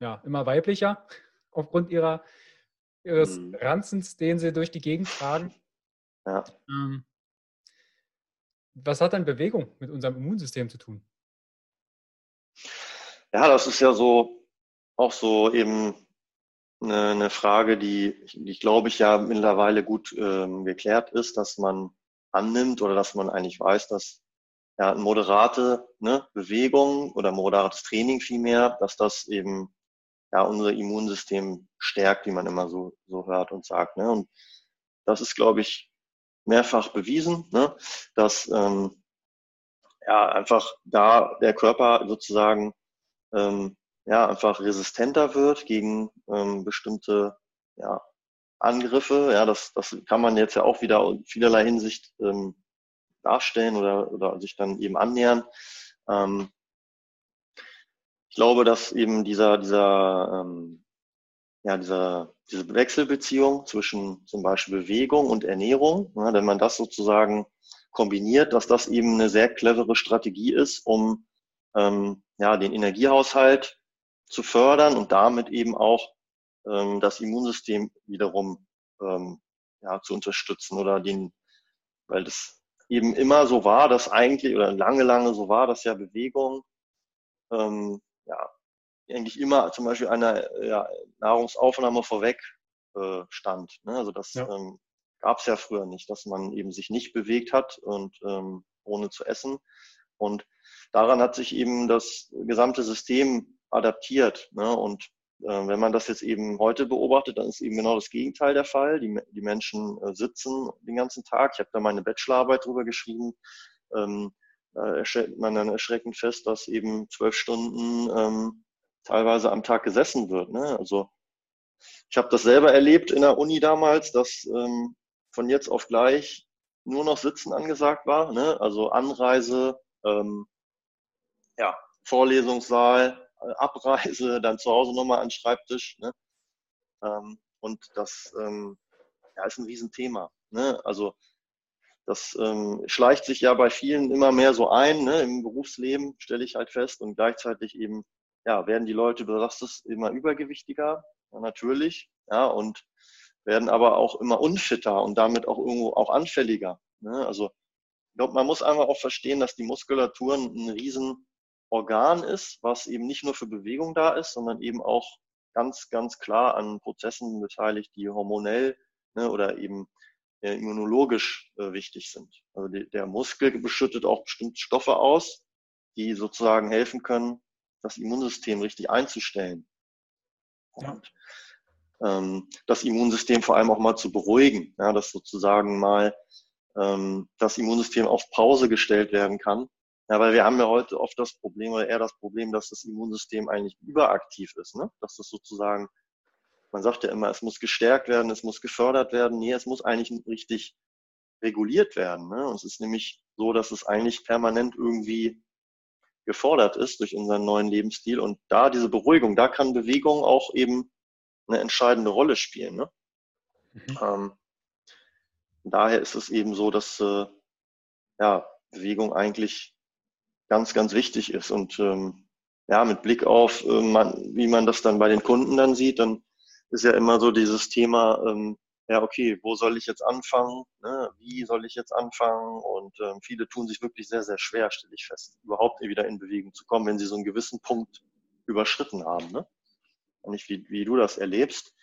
ja, immer weiblicher aufgrund ihrer, ihres mhm. Ranzens, den sie durch die Gegend tragen. Ja. Ähm, was hat denn Bewegung mit unserem Immunsystem zu tun? Ja, das ist ja so auch so eben eine, eine Frage, die, die glaube ich ja mittlerweile gut ähm, geklärt ist, dass man annimmt oder dass man eigentlich weiß, dass ja, moderate ne, Bewegung oder moderates Training vielmehr, dass das eben ja unser Immunsystem stärkt, wie man immer so, so hört und sagt. Ne? Und das ist, glaube ich, mehrfach bewiesen, ne? dass ähm, ja einfach da der Körper sozusagen ähm, ja einfach resistenter wird gegen ähm, bestimmte ja, Angriffe. Ja, das, das kann man jetzt ja auch wieder in vielerlei Hinsicht ähm, darstellen oder, oder sich dann eben annähern. Ähm, glaube, dass eben dieser, dieser, ähm, ja, dieser, diese Wechselbeziehung zwischen zum Beispiel Bewegung und Ernährung, ja, wenn man das sozusagen kombiniert, dass das eben eine sehr clevere Strategie ist, um ähm, ja, den Energiehaushalt zu fördern und damit eben auch ähm, das Immunsystem wiederum ähm, ja, zu unterstützen oder den, weil das eben immer so war, dass eigentlich, oder lange, lange so war, dass ja Bewegung ähm, ja, eigentlich immer zum Beispiel einer ja, Nahrungsaufnahme vorweg äh, stand. Ne? Also das ja. ähm, gab es ja früher nicht, dass man eben sich nicht bewegt hat und ähm, ohne zu essen. Und daran hat sich eben das gesamte System adaptiert. Ne? Und äh, wenn man das jetzt eben heute beobachtet, dann ist eben genau das Gegenteil der Fall. Die, die Menschen äh, sitzen den ganzen Tag. Ich habe da meine Bachelorarbeit drüber geschrieben. Ähm, da stellt man dann erschreckend fest, dass eben zwölf Stunden ähm, teilweise am Tag gesessen wird. Ne? Also ich habe das selber erlebt in der Uni damals, dass ähm, von jetzt auf gleich nur noch Sitzen angesagt war. Ne? Also Anreise, ähm, ja, Vorlesungssaal, äh, Abreise, dann zu Hause nochmal an den Schreibtisch. Ne? Ähm, und das ähm, ja, ist ein Riesenthema. Ne? Also das ähm, schleicht sich ja bei vielen immer mehr so ein, ne? im Berufsleben stelle ich halt fest und gleichzeitig eben, ja, werden die Leute, du sagst es, immer übergewichtiger, ja, natürlich, ja, und werden aber auch immer unfitter und damit auch irgendwo auch anfälliger. Ne? Also ich glaube, man muss einfach auch verstehen, dass die Muskulatur ein Riesenorgan ist, was eben nicht nur für Bewegung da ist, sondern eben auch ganz, ganz klar an Prozessen beteiligt, die hormonell ne, oder eben immunologisch äh, wichtig sind. Also die, der Muskel beschüttet auch bestimmte Stoffe aus, die sozusagen helfen können, das Immunsystem richtig einzustellen. Und ähm, das Immunsystem vor allem auch mal zu beruhigen, ja, dass sozusagen mal ähm, das Immunsystem auf Pause gestellt werden kann. Ja, weil wir haben ja heute oft das Problem oder eher das Problem, dass das Immunsystem eigentlich überaktiv ist, ne? dass das sozusagen man sagt ja immer, es muss gestärkt werden, es muss gefördert werden. Nee, es muss eigentlich richtig reguliert werden. Ne? Und es ist nämlich so, dass es eigentlich permanent irgendwie gefordert ist durch unseren neuen Lebensstil. Und da diese Beruhigung, da kann Bewegung auch eben eine entscheidende Rolle spielen. Ne? Mhm. Ähm, daher ist es eben so, dass äh, ja, Bewegung eigentlich ganz, ganz wichtig ist. Und ähm, ja, mit Blick auf, äh, man, wie man das dann bei den Kunden dann sieht, dann ist ja immer so dieses Thema, ähm, ja, okay, wo soll ich jetzt anfangen? Ne? Wie soll ich jetzt anfangen? Und ähm, viele tun sich wirklich sehr, sehr schwer, stelle ich fest, überhaupt wieder in Bewegung zu kommen, wenn sie so einen gewissen Punkt überschritten haben. Ne? Und nicht, wie, wie du das erlebst.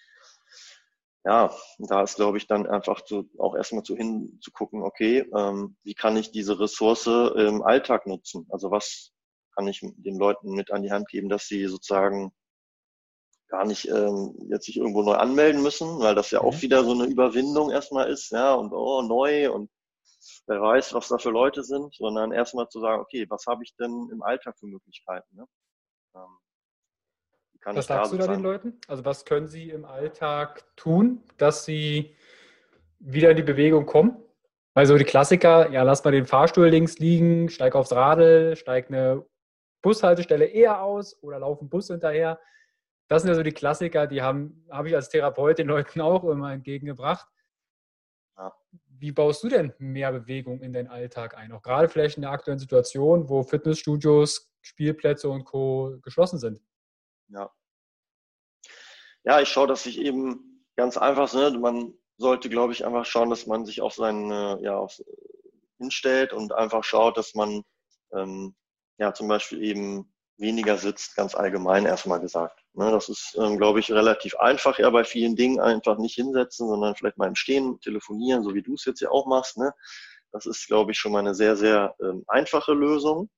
Ja, da ist, glaube ich, dann einfach zu, auch erstmal zu hinzugucken, okay, ähm, wie kann ich diese Ressource im Alltag nutzen? Also was kann ich den Leuten mit an die Hand geben, dass sie sozusagen gar nicht ähm, jetzt sich irgendwo neu anmelden müssen, weil das ja mhm. auch wieder so eine Überwindung erstmal ist, ja, und oh, neu und wer weiß, was da für Leute sind, sondern erstmal zu sagen, okay, was habe ich denn im Alltag für Möglichkeiten? Ne? Ähm, was sagst da du da den Leuten? Also was können sie im Alltag tun, dass sie wieder in die Bewegung kommen? Weil so die Klassiker, ja, lass mal den Fahrstuhl links liegen, steig aufs Radl, steig eine Bushaltestelle eher aus oder lauf ein Bus hinterher das sind ja so die Klassiker, die haben, habe ich als Therapeut den Leuten auch immer entgegengebracht. Ja. Wie baust du denn mehr Bewegung in den Alltag ein? Auch gerade vielleicht in der aktuellen Situation, wo Fitnessstudios, Spielplätze und Co. geschlossen sind. Ja. Ja, ich schaue, dass ich eben ganz einfach, ne, man sollte, glaube ich, einfach schauen, dass man sich auf seinen, ja, auf, hinstellt und einfach schaut, dass man ähm, ja zum Beispiel eben weniger sitzt, ganz allgemein erstmal gesagt. Ne, das ist, ähm, glaube ich, relativ einfach, ja, bei vielen Dingen einfach nicht hinsetzen, sondern vielleicht mal im Stehen telefonieren, so wie du es jetzt ja auch machst. Ne? Das ist, glaube ich, schon mal eine sehr, sehr ähm, einfache Lösung.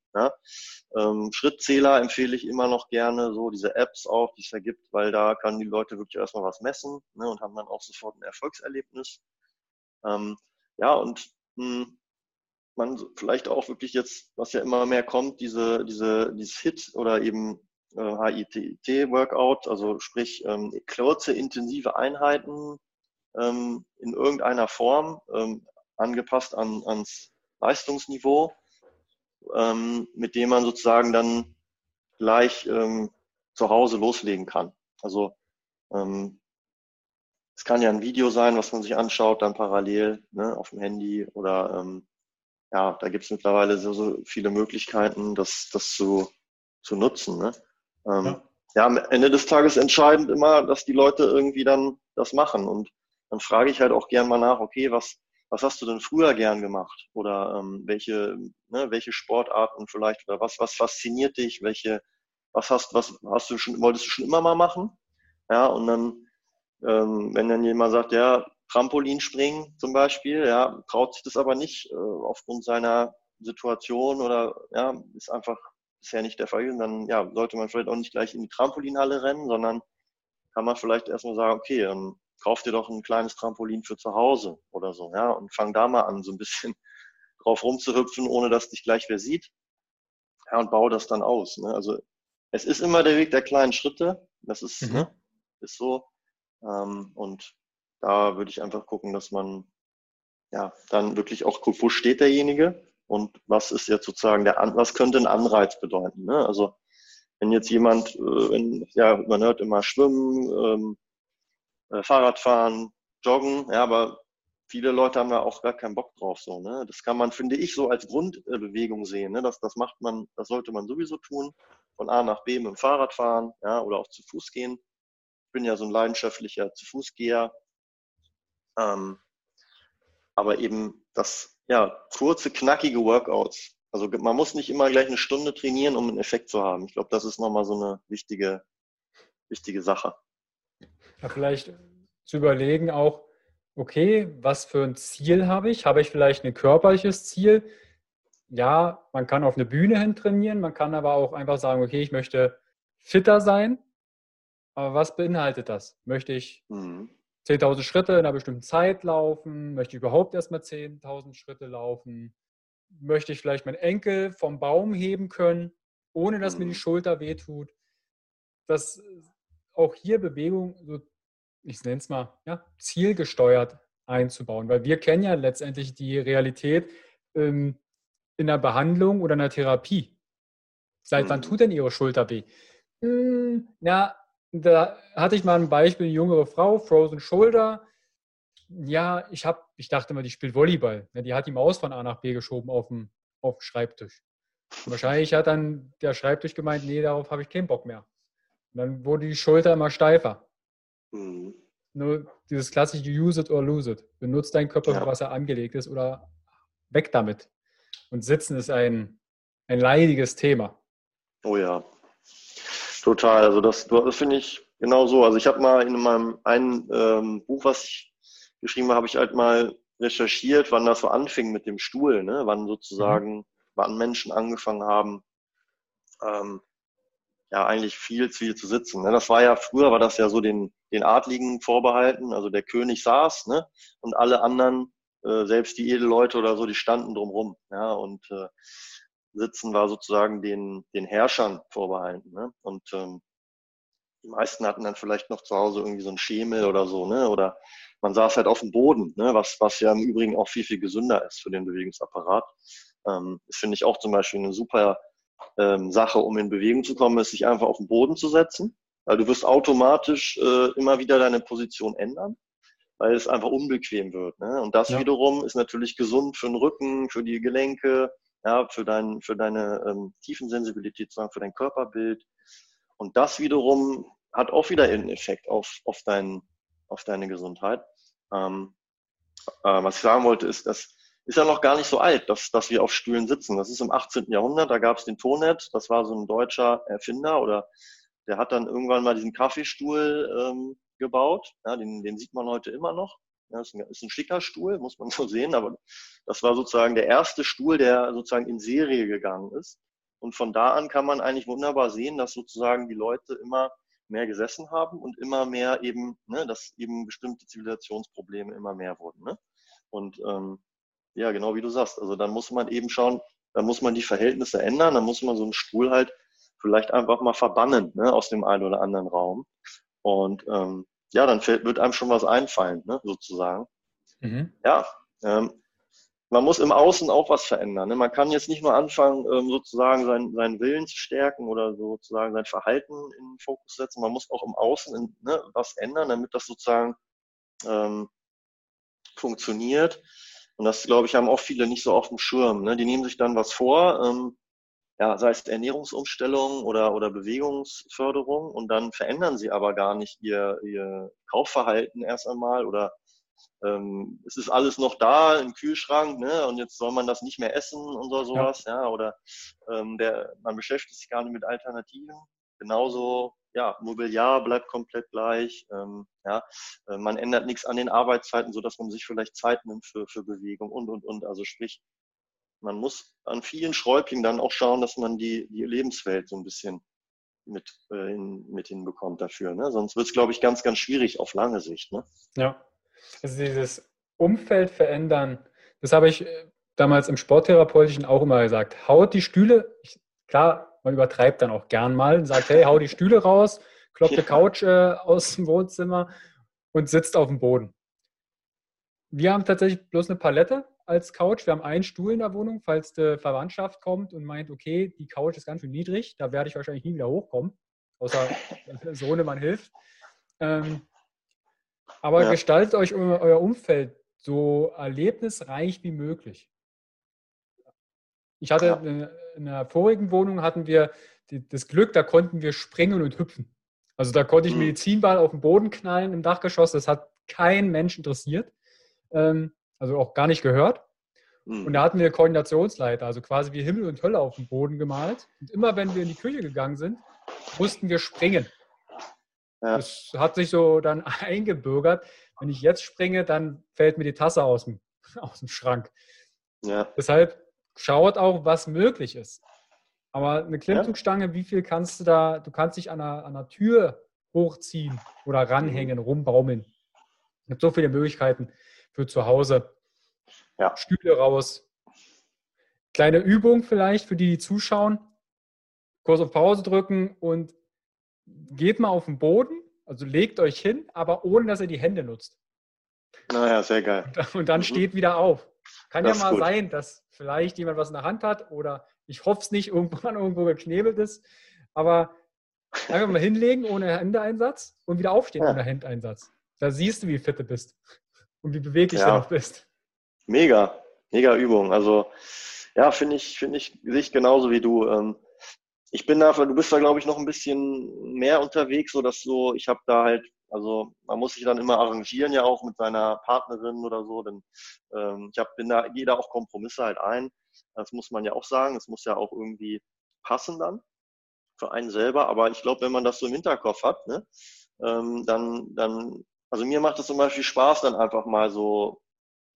Ähm, Schrittzähler empfehle ich immer noch gerne, so diese Apps auch, die es da gibt, weil da können die Leute wirklich erstmal was messen ne, und haben dann auch sofort ein Erfolgserlebnis. Ja, und hm, man vielleicht auch wirklich jetzt, was ja immer mehr kommt, diese, diese, dieses HIT oder eben äh, HIT-Workout, also sprich ähm, kurze, intensive Einheiten ähm, in irgendeiner Form, ähm, angepasst an, ans Leistungsniveau, ähm, mit dem man sozusagen dann gleich ähm, zu Hause loslegen kann. Also ähm, es kann ja ein Video sein, was man sich anschaut, dann parallel ne, auf dem Handy oder ähm, ja, da gibt es mittlerweile so, so viele Möglichkeiten, das, das zu, zu nutzen. Ne? Ähm, ja. ja, am Ende des Tages entscheidend immer, dass die Leute irgendwie dann das machen. Und dann frage ich halt auch gern mal nach, okay, was, was hast du denn früher gern gemacht? Oder ähm, welche, ne, welche Sportarten vielleicht oder was, was fasziniert dich? Welche, was hast, was hast du schon, wolltest du schon immer mal machen? Ja, und dann, ähm, wenn dann jemand sagt, ja, Trampolinspringen zum Beispiel, ja, traut sich das aber nicht äh, aufgrund seiner Situation oder ja, ist einfach bisher nicht der Fall gewesen, dann ja, sollte man vielleicht auch nicht gleich in die Trampolinhalle rennen, sondern kann man vielleicht erstmal sagen, okay, dann kauf dir doch ein kleines Trampolin für zu Hause oder so, ja, und fang da mal an, so ein bisschen drauf rumzuhüpfen, ohne dass dich gleich wer sieht. Ja, und baue das dann aus. Ne? Also es ist immer der Weg der kleinen Schritte. Das ist, mhm. ist so. Ähm, und da würde ich einfach gucken, dass man ja dann wirklich auch guckt, wo steht derjenige und was ist jetzt sozusagen der, was könnte ein Anreiz bedeuten. Ne? Also wenn jetzt jemand, äh, wenn, ja, man hört immer Schwimmen, ähm, äh, Fahrradfahren, Joggen, ja, aber viele Leute haben da auch gar keinen Bock drauf, so, ne? Das kann man, finde ich, so als Grundbewegung sehen, ne? Das, das macht man, das sollte man sowieso tun, von A nach B mit dem Fahrrad fahren, ja, oder auch zu Fuß gehen. Ich bin ja so ein leidenschaftlicher zu Fußgeher. Ähm, aber eben das, ja, kurze, knackige Workouts. Also man muss nicht immer gleich eine Stunde trainieren, um einen Effekt zu haben. Ich glaube, das ist nochmal so eine wichtige, wichtige Sache. Ja, vielleicht zu überlegen auch, okay, was für ein Ziel habe ich? Habe ich vielleicht ein körperliches Ziel? Ja, man kann auf eine Bühne hin trainieren, man kann aber auch einfach sagen, okay, ich möchte fitter sein. Aber was beinhaltet das? Möchte ich mhm. 10.000 Schritte in einer bestimmten Zeit laufen? Möchte ich überhaupt erstmal 10.000 Schritte laufen? Möchte ich vielleicht meinen Enkel vom Baum heben können, ohne dass mhm. mir die mhm. Schulter wehtut? Dass auch hier Bewegung so ich nenne es mal, ja, zielgesteuert einzubauen. Weil wir kennen ja letztendlich die Realität ähm, in der Behandlung oder in der Therapie. Seit mhm. wann tut denn Ihre Schulter weh? Hm, ja, da hatte ich mal ein Beispiel, eine jüngere Frau, Frozen Shoulder. Ja, ich, hab, ich dachte immer, die spielt Volleyball. Ja, die hat die Maus von A nach B geschoben auf dem, auf dem Schreibtisch. Und wahrscheinlich hat dann der Schreibtisch gemeint, nee, darauf habe ich keinen Bock mehr. Und dann wurde die Schulter immer steifer. Mhm. Nur dieses klassische Use it or lose it. Benutzt deinen Körper, ja. was er angelegt ist, oder weg damit. Und Sitzen ist ein, ein leidiges Thema. Oh ja, total. Also das, das finde ich genau so. Also ich habe mal in meinem einen ähm, Buch, was ich geschrieben habe, habe ich halt mal recherchiert, wann das so anfing mit dem Stuhl, ne? wann sozusagen, mhm. wann Menschen angefangen haben, ähm, ja eigentlich viel, viel zu sitzen. Ne? Das war ja, früher war das ja so den, den Adligen vorbehalten, also der König saß, ne? Und alle anderen, äh, selbst die Edelleute oder so, die standen drumrum, ja, und äh, Sitzen war sozusagen den, den Herrschern vorbehalten, ne? Und ähm, die meisten hatten dann vielleicht noch zu Hause irgendwie so einen Schemel oder so, ne? Oder man saß halt auf dem Boden, ne? was, was ja im Übrigen auch viel, viel gesünder ist für den Bewegungsapparat. Ähm, das finde ich auch zum Beispiel eine super ähm, Sache, um in Bewegung zu kommen, ist, sich einfach auf den Boden zu setzen. Weil du wirst automatisch äh, immer wieder deine Position ändern, weil es einfach unbequem wird. Ne? Und das ja. wiederum ist natürlich gesund für den Rücken, für die Gelenke, ja, für, dein, für deine ähm, Tiefensensibilität, für dein Körperbild. Und das wiederum hat auch wieder einen Effekt auf, auf, dein, auf deine Gesundheit. Ähm, äh, was ich sagen wollte, ist, dass ist ja noch gar nicht so alt, dass, dass wir auf Stühlen sitzen. Das ist im 18. Jahrhundert, da gab es den Tonet, das war so ein deutscher Erfinder oder der hat dann irgendwann mal diesen Kaffeestuhl ähm, gebaut. Ja, den, den sieht man heute immer noch. Ja, ist, ein, ist ein schicker Stuhl, muss man so sehen, aber das war sozusagen der erste Stuhl, der sozusagen in Serie gegangen ist. Und von da an kann man eigentlich wunderbar sehen, dass sozusagen die Leute immer mehr gesessen haben und immer mehr eben, ne, dass eben bestimmte Zivilisationsprobleme immer mehr wurden. Ne? Und ähm, ja, genau wie du sagst. Also dann muss man eben schauen, dann muss man die Verhältnisse ändern, dann muss man so einen Stuhl halt vielleicht einfach mal verbannen ne, aus dem einen oder anderen Raum. Und ähm, ja, dann fällt, wird einem schon was einfallen, ne, sozusagen. Mhm. Ja, ähm, man muss im Außen auch was verändern. Ne? Man kann jetzt nicht nur anfangen, ähm, sozusagen sein, seinen Willen zu stärken oder sozusagen sein Verhalten in den Fokus setzen. Man muss auch im Außen in, ne, was ändern, damit das sozusagen ähm, funktioniert. Und das, glaube ich, haben auch viele nicht so auf dem Schirm. Ne? Die nehmen sich dann was vor, ähm, ja, sei es Ernährungsumstellung oder, oder Bewegungsförderung und dann verändern sie aber gar nicht ihr, ihr Kaufverhalten erst einmal oder ähm, es ist alles noch da im Kühlschrank ne? und jetzt soll man das nicht mehr essen und so sowas, ja, ja oder ähm, der, man beschäftigt sich gar nicht mit Alternativen. Genauso ja, Mobiliar bleibt komplett gleich. Ähm, ja, äh, man ändert nichts an den Arbeitszeiten, so dass man sich vielleicht Zeit nimmt für, für Bewegung und, und, und. Also sprich, man muss an vielen Schräubchen dann auch schauen, dass man die, die Lebenswelt so ein bisschen mit, äh, in, mit hinbekommt dafür. Ne? Sonst wird es, glaube ich, ganz, ganz schwierig auf lange Sicht. Ne? Ja, also dieses Umfeld verändern, das habe ich äh, damals im Sporttherapeutischen auch immer gesagt. Haut die Stühle, ich, klar, man übertreibt dann auch gern mal und sagt, hey, hau die Stühle raus, kloppt die Couch äh, aus dem Wohnzimmer und sitzt auf dem Boden. Wir haben tatsächlich bloß eine Palette als Couch. Wir haben einen Stuhl in der Wohnung, falls die Verwandtschaft kommt und meint, okay, die Couch ist ganz schön niedrig, da werde ich wahrscheinlich nie wieder hochkommen, außer Sohnemann hilft. Ähm, aber ja. gestaltet euch euer Umfeld so erlebnisreich wie möglich. Ich hatte ja. in der vorigen Wohnung hatten wir das Glück, da konnten wir springen und hüpfen. Also da konnte ich mhm. Medizinball auf den Boden knallen im Dachgeschoss. Das hat kein Mensch interessiert. Ähm, also auch gar nicht gehört. Und da hatten wir Koordinationsleiter, also quasi wie Himmel und Hölle auf dem Boden gemalt. Und immer wenn wir in die Küche gegangen sind, mussten wir springen. Ja. Das hat sich so dann eingebürgert. Wenn ich jetzt springe, dann fällt mir die Tasse aus dem, aus dem Schrank. Ja. Deshalb schaut auch, was möglich ist. Aber eine Klimmzugstange, wie viel kannst du da, du kannst dich an einer, an einer Tür hochziehen oder ranhängen, mhm. rumbaumeln. Es gibt so viele Möglichkeiten für zu Hause. Ja. Stühle raus. Kleine Übung vielleicht für die, die zuschauen. Kurs auf Pause drücken und geht mal auf den Boden, also legt euch hin, aber ohne, dass ihr die Hände nutzt. Naja, sehr geil. Und dann mhm. steht wieder auf. Kann das ja mal sein, dass vielleicht jemand was in der Hand hat oder ich hoffe es nicht, irgendwann irgendwo geknebelt ist. Aber einfach mal hinlegen ohne Händeeinsatz und wieder aufstehen ja. ohne Handeinsatz. Da siehst du, wie fit du bist und wie beweglich ja. du noch bist. Mega, mega Übung. Also ja, finde ich, finde ich, sehe ich genauso wie du. Ähm, ich bin da, du bist da glaube ich noch ein bisschen mehr unterwegs, so dass so, ich habe da halt, also man muss sich dann immer arrangieren ja auch mit seiner Partnerin oder so, denn ähm, ich hab, bin da, gehe da auch Kompromisse halt ein. Das muss man ja auch sagen. Es muss ja auch irgendwie passen dann für einen selber. Aber ich glaube, wenn man das so im Hinterkopf hat, ne, ähm, dann, dann, also mir macht es zum Beispiel Spaß, dann einfach mal so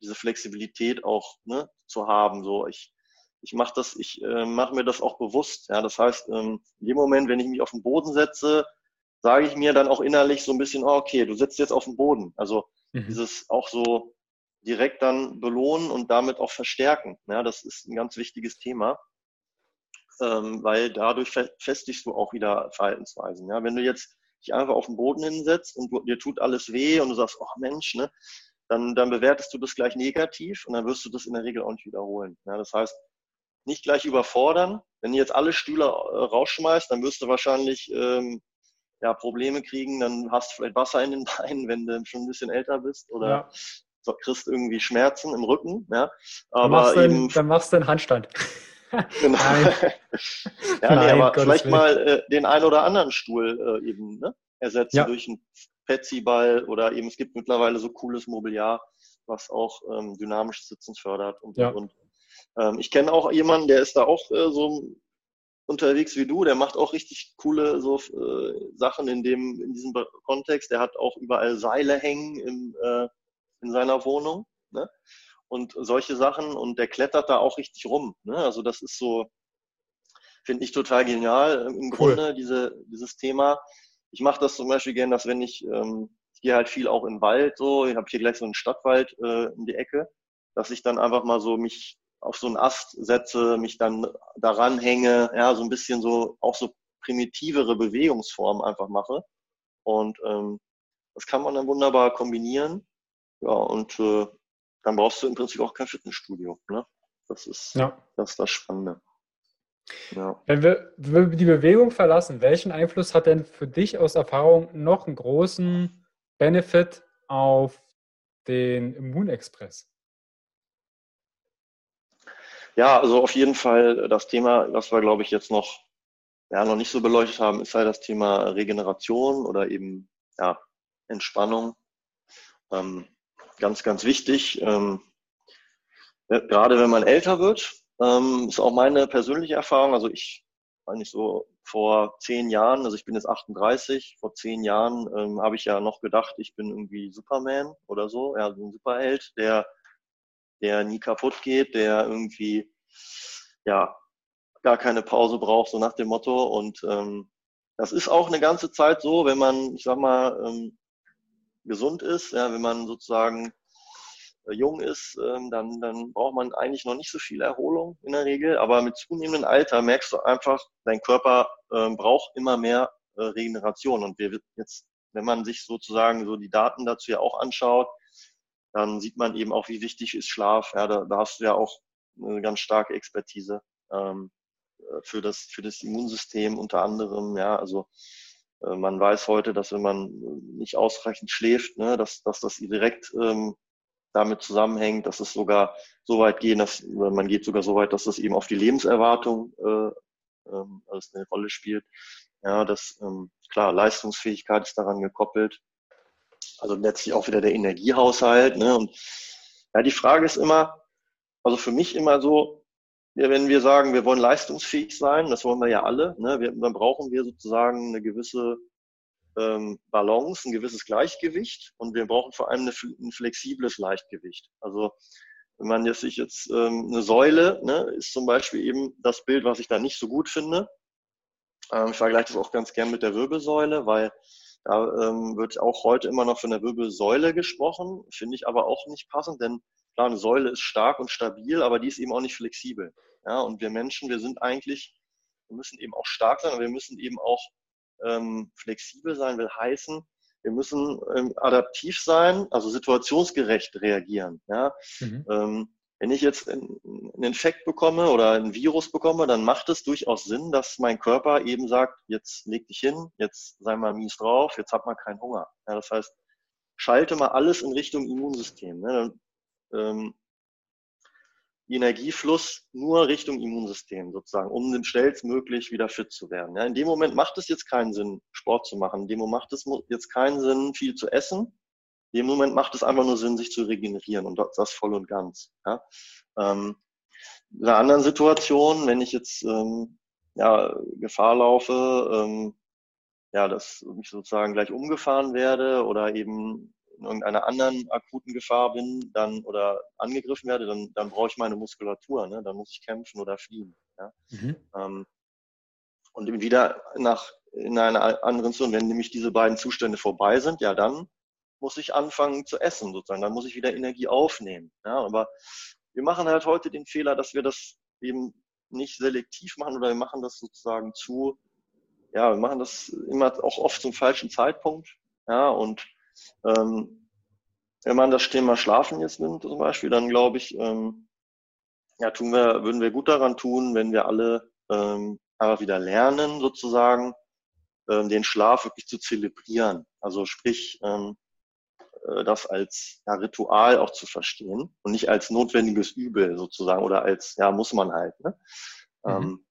diese Flexibilität auch ne, zu haben. So, ich, ich mache das, ich äh, mache mir das auch bewusst. Ja, das heißt, ähm, in dem Moment, wenn ich mich auf den Boden setze, sage ich mir dann auch innerlich so ein bisschen, oh, okay, du sitzt jetzt auf dem Boden. Also mhm. dieses auch so direkt dann belohnen und damit auch verstärken. Ja, das ist ein ganz wichtiges Thema, ähm, weil dadurch festigst du auch wieder Verhaltensweisen. Ja, wenn du jetzt dich einfach auf den Boden hinsetzt und du, dir tut alles weh und du sagst, oh Mensch, ne, dann, dann bewertest du das gleich negativ und dann wirst du das in der Regel auch nicht wiederholen. Ja, das heißt, nicht gleich überfordern. Wenn du jetzt alle Stühle äh, rausschmeißt, dann wirst du wahrscheinlich ähm, ja, Probleme kriegen. Dann hast du vielleicht Wasser in den Beinen, wenn du schon ein bisschen älter bist. Oder ja so, kriegst irgendwie Schmerzen im Rücken. Ja, aber dann eben, dann machst du einen Handstand. Genau. ja, Nein, nee, aber Gottes vielleicht Willen. mal äh, den einen oder anderen Stuhl äh, eben ne, ersetzen ja. durch einen Petsy-Ball oder eben es gibt mittlerweile so cooles Mobiliar, was auch ähm, dynamisches Sitzen fördert und, ja. und ähm, ich kenne auch jemanden, der ist da auch äh, so unterwegs wie du, der macht auch richtig coole so äh, Sachen in dem in diesem Kontext. Der hat auch überall Seile hängen im äh, in seiner Wohnung. Ne? Und solche Sachen und der klettert da auch richtig rum. Ne? Also das ist so, finde ich total genial im cool. Grunde, diese, dieses Thema. Ich mache das zum Beispiel gern, dass wenn ich, ähm, ich gehe halt viel auch in den Wald, so, ich habe hier gleich so einen Stadtwald äh, in die Ecke, dass ich dann einfach mal so mich auf so einen Ast setze, mich dann daran hänge, ja, so ein bisschen so auch so primitivere Bewegungsformen einfach mache. Und ähm, das kann man dann wunderbar kombinieren. Ja, und äh, dann brauchst du im Prinzip auch kein Fitnessstudio. Ne? Das, ist, ja. das ist das Spannende. Ja. Wenn, wir, wenn wir die Bewegung verlassen, welchen Einfluss hat denn für dich aus Erfahrung noch einen großen Benefit auf den Immunexpress? Ja, also auf jeden Fall das Thema, was wir, glaube ich, jetzt noch, ja, noch nicht so beleuchtet haben, ist halt das Thema Regeneration oder eben ja, Entspannung. Ähm, ganz, ganz wichtig. Ähm, gerade wenn man älter wird, ähm, ist auch meine persönliche Erfahrung. Also ich, eigentlich so vor zehn Jahren, also ich bin jetzt 38, vor zehn Jahren ähm, habe ich ja noch gedacht, ich bin irgendwie Superman oder so, ja, so ein Superheld, der, der nie kaputt geht, der irgendwie, ja, gar keine Pause braucht, so nach dem Motto. Und ähm, das ist auch eine ganze Zeit so, wenn man, ich sag mal, ähm, gesund ist, ja, wenn man sozusagen äh, jung ist, ähm, dann, dann braucht man eigentlich noch nicht so viel Erholung in der Regel. Aber mit zunehmendem Alter merkst du einfach, dein Körper ähm, braucht immer mehr äh, Regeneration. Und wir jetzt, wenn man sich sozusagen so die Daten dazu ja auch anschaut, dann sieht man eben auch, wie wichtig ist Schlaf. Ja, da, da hast du ja auch eine ganz starke Expertise ähm, für das für das Immunsystem unter anderem. Ja, also äh, man weiß heute, dass wenn man nicht ausreichend schläft, ne, dass, dass das direkt ähm, damit zusammenhängt, dass es sogar so weit geht, dass man geht sogar so weit, dass das eben auf die Lebenserwartung äh, ähm, eine Rolle spielt. Ja, das ähm, klar, Leistungsfähigkeit ist daran gekoppelt. Also letztlich auch wieder der Energiehaushalt. Ne? Und ja, die Frage ist immer, also für mich immer so, wenn wir sagen, wir wollen leistungsfähig sein, das wollen wir ja alle, ne? wir, dann brauchen wir sozusagen eine gewisse ähm, Balance, ein gewisses Gleichgewicht und wir brauchen vor allem eine, ein flexibles Gleichgewicht. Also wenn man jetzt sich jetzt ähm, eine Säule, ne, ist zum Beispiel eben das Bild, was ich da nicht so gut finde. Ähm, ich vergleiche das auch ganz gern mit der Wirbelsäule, weil da ähm, wird auch heute immer noch von der Wirbelsäule gesprochen, finde ich aber auch nicht passend, denn klar, eine Säule ist stark und stabil, aber die ist eben auch nicht flexibel. Ja, und wir Menschen, wir sind eigentlich, wir müssen eben auch stark sein, aber wir müssen eben auch ähm, flexibel sein, will heißen, wir müssen ähm, adaptiv sein, also situationsgerecht reagieren. Ja? Mhm. Ähm, wenn ich jetzt einen Infekt bekomme oder ein Virus bekomme, dann macht es durchaus Sinn, dass mein Körper eben sagt, jetzt leg dich hin, jetzt sei mal mies drauf, jetzt hat man keinen Hunger. Ja, das heißt, schalte mal alles in Richtung Immunsystem. Ne? Ähm, Energiefluss nur Richtung Immunsystem sozusagen, um schnellstmöglich wieder fit zu werden. Ja, in dem Moment macht es jetzt keinen Sinn, Sport zu machen. In dem Moment macht es jetzt keinen Sinn, viel zu essen. In dem Moment macht es einfach nur Sinn, sich zu regenerieren und das voll und ganz. Ja. Ähm, in einer anderen Situation, wenn ich jetzt ähm, ja, Gefahr laufe, ähm, ja, dass ich sozusagen gleich umgefahren werde oder eben in irgendeiner anderen akuten Gefahr bin dann oder angegriffen werde, dann, dann brauche ich meine Muskulatur, ne? dann muss ich kämpfen oder fliehen. Ja? Mhm. Ähm, und wieder nach in einer anderen Zone, wenn nämlich diese beiden Zustände vorbei sind, ja, dann muss ich anfangen zu essen sozusagen, dann muss ich wieder Energie aufnehmen. Ja? Aber wir machen halt heute den Fehler, dass wir das eben nicht selektiv machen oder wir machen das sozusagen zu, ja, wir machen das immer auch oft zum falschen Zeitpunkt. Ja, und ähm, wenn man das Thema Schlafen jetzt nimmt zum Beispiel, dann glaube ich, ähm, ja, tun wir, würden wir gut daran tun, wenn wir alle ähm, einfach wieder lernen, sozusagen, ähm, den Schlaf wirklich zu zelebrieren. Also sprich, ähm, äh, das als ja, Ritual auch zu verstehen und nicht als notwendiges Übel sozusagen oder als, ja, muss man halt. Ne? Mhm. Ähm,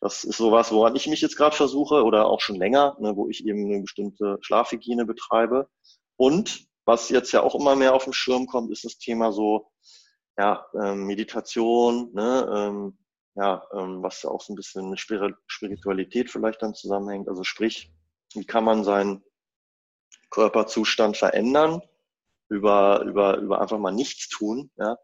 das ist sowas, woran ich mich jetzt gerade versuche oder auch schon länger, ne, wo ich eben eine bestimmte Schlafhygiene betreibe. Und was jetzt ja auch immer mehr auf den Schirm kommt, ist das Thema so ja, ähm, Meditation, ne, ähm, ja, ähm, was auch so ein bisschen mit Spiritualität vielleicht dann zusammenhängt. Also sprich, wie kann man seinen Körperzustand verändern über, über, über einfach mal nichts tun. Ja?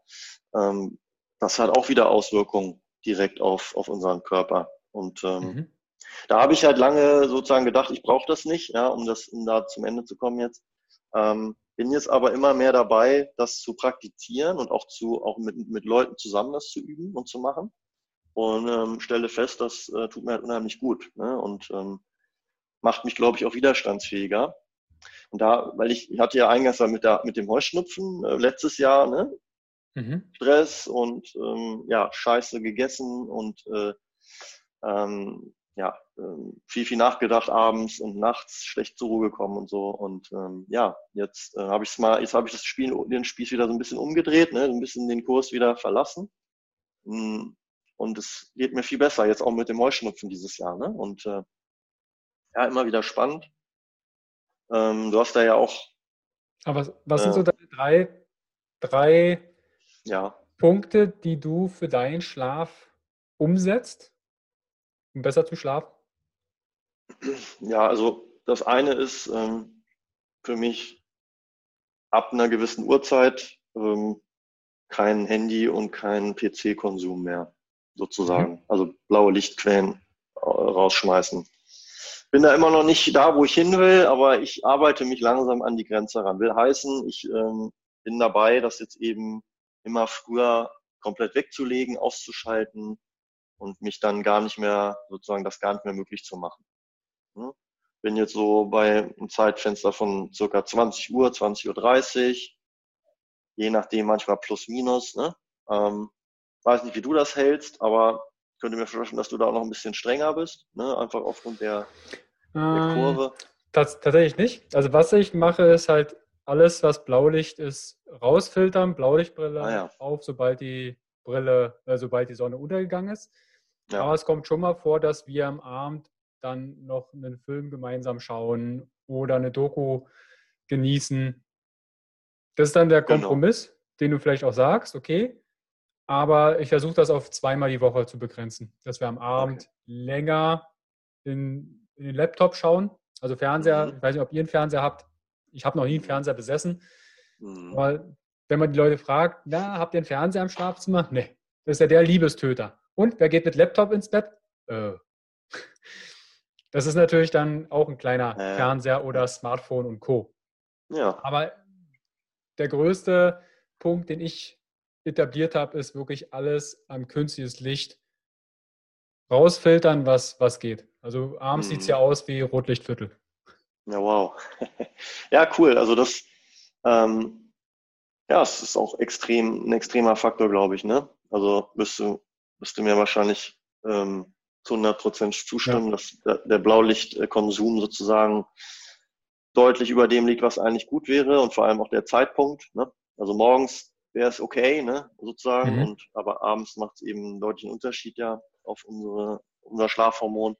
Ähm, das hat auch wieder Auswirkungen direkt auf, auf unseren Körper. Und ähm, mhm. da habe ich halt lange sozusagen gedacht, ich brauche das nicht, ja, um das, um da zum Ende zu kommen jetzt. Ähm, bin jetzt aber immer mehr dabei, das zu praktizieren und auch zu, auch mit, mit Leuten zusammen das zu üben und zu machen. Und ähm, stelle fest, das äh, tut mir halt unheimlich gut. Ne? Und ähm, macht mich, glaube ich, auch widerstandsfähiger. Und da, weil ich, ich hatte ja eingangs mit, der, mit dem Heuschnupfen äh, letztes Jahr, ne? Mhm. Stress und ähm, ja, Scheiße gegessen und äh, ähm, ja, ähm, viel, viel nachgedacht abends und nachts schlecht zur Ruhe gekommen und so. Und ähm, ja, jetzt äh, habe ich mal, jetzt habe ich das Spiel, den Spieß wieder so ein bisschen umgedreht, ne, ein bisschen den Kurs wieder verlassen. Mm, und es geht mir viel besser, jetzt auch mit dem Heuschnupfen dieses Jahr. Ne? Und äh, ja, immer wieder spannend. Ähm, du hast da ja auch. Aber was, was äh, sind so deine drei, drei ja. Punkte, die du für deinen Schlaf umsetzt? Um besser zu schlafen? Ja, also das eine ist ähm, für mich ab einer gewissen Uhrzeit ähm, kein Handy und kein PC-Konsum mehr, sozusagen. Mhm. Also blaue Lichtquellen äh, rausschmeißen. Bin da immer noch nicht da, wo ich hin will, aber ich arbeite mich langsam an die Grenze ran. Will heißen, ich ähm, bin dabei, das jetzt eben immer früher komplett wegzulegen, auszuschalten, und mich dann gar nicht mehr, sozusagen das gar nicht mehr möglich zu machen. Bin jetzt so bei einem Zeitfenster von circa 20 Uhr, 20.30 Uhr. je nachdem manchmal plus minus. Ne? Ähm, weiß nicht, wie du das hältst, aber ich könnte mir vorstellen, dass du da auch noch ein bisschen strenger bist, ne? einfach aufgrund der, der ähm, Kurve. Tats tatsächlich nicht. Also was ich mache, ist halt alles, was Blaulicht ist, rausfiltern, Blaulichtbrille ah, ja. auf, sobald die Brille, äh, sobald die Sonne untergegangen ist. Ja. Aber es kommt schon mal vor, dass wir am Abend dann noch einen Film gemeinsam schauen oder eine Doku genießen. Das ist dann der genau. Kompromiss, genau. den du vielleicht auch sagst, okay. Aber ich versuche das auf zweimal die Woche zu begrenzen, dass wir am Abend okay. länger in, in, den Laptop schauen. Also Fernseher, mhm. ich weiß nicht, ob ihr einen Fernseher habt. Ich habe noch nie einen Fernseher besessen. Mhm. Aber wenn man die Leute fragt, na, habt ihr einen Fernseher im Schlafzimmer? Nee, das ist ja der Liebestöter. Und wer geht mit Laptop ins Bett? Äh. Das ist natürlich dann auch ein kleiner äh. Fernseher oder Smartphone und Co. Ja. Aber der größte Punkt, den ich etabliert habe, ist wirklich alles am künstliches Licht rausfiltern, was, was geht. Also abends hm. sieht es ja aus wie Rotlichtviertel. Ja, wow. ja, cool. Also das, ähm, ja, es ist auch extrem, ein extremer Faktor, glaube ich. Ne? Also wirst du, du mir wahrscheinlich ähm, zu 100 Prozent zustimmen, ja. dass der, der Blaulichtkonsum sozusagen deutlich über dem liegt, was eigentlich gut wäre und vor allem auch der Zeitpunkt. Ne? Also morgens wäre es okay, ne, sozusagen, mhm. und aber abends macht es eben einen deutlichen Unterschied ja auf unsere, unser Schlafhormon.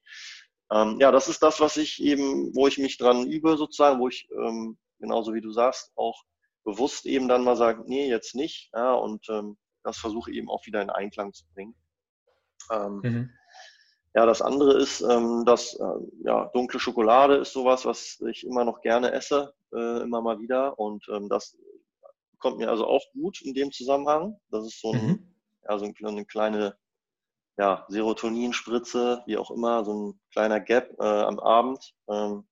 Ähm, ja, das ist das, was ich eben, wo ich mich dran übe, sozusagen, wo ich ähm, genauso wie du sagst, auch bewusst eben dann mal sage, nee, jetzt nicht, ja, und ähm, das versuche eben auch wieder in Einklang zu bringen. Ähm, mhm. Ja, das andere ist, ähm, dass äh, ja, dunkle Schokolade ist sowas, was ich immer noch gerne esse, äh, immer mal wieder. Und ähm, das kommt mir also auch gut in dem Zusammenhang. Das ist so, ein, mhm. ja, so eine kleine ja, Serotoninspritze, wie auch immer, so ein kleiner Gap äh, am Abend. Ähm,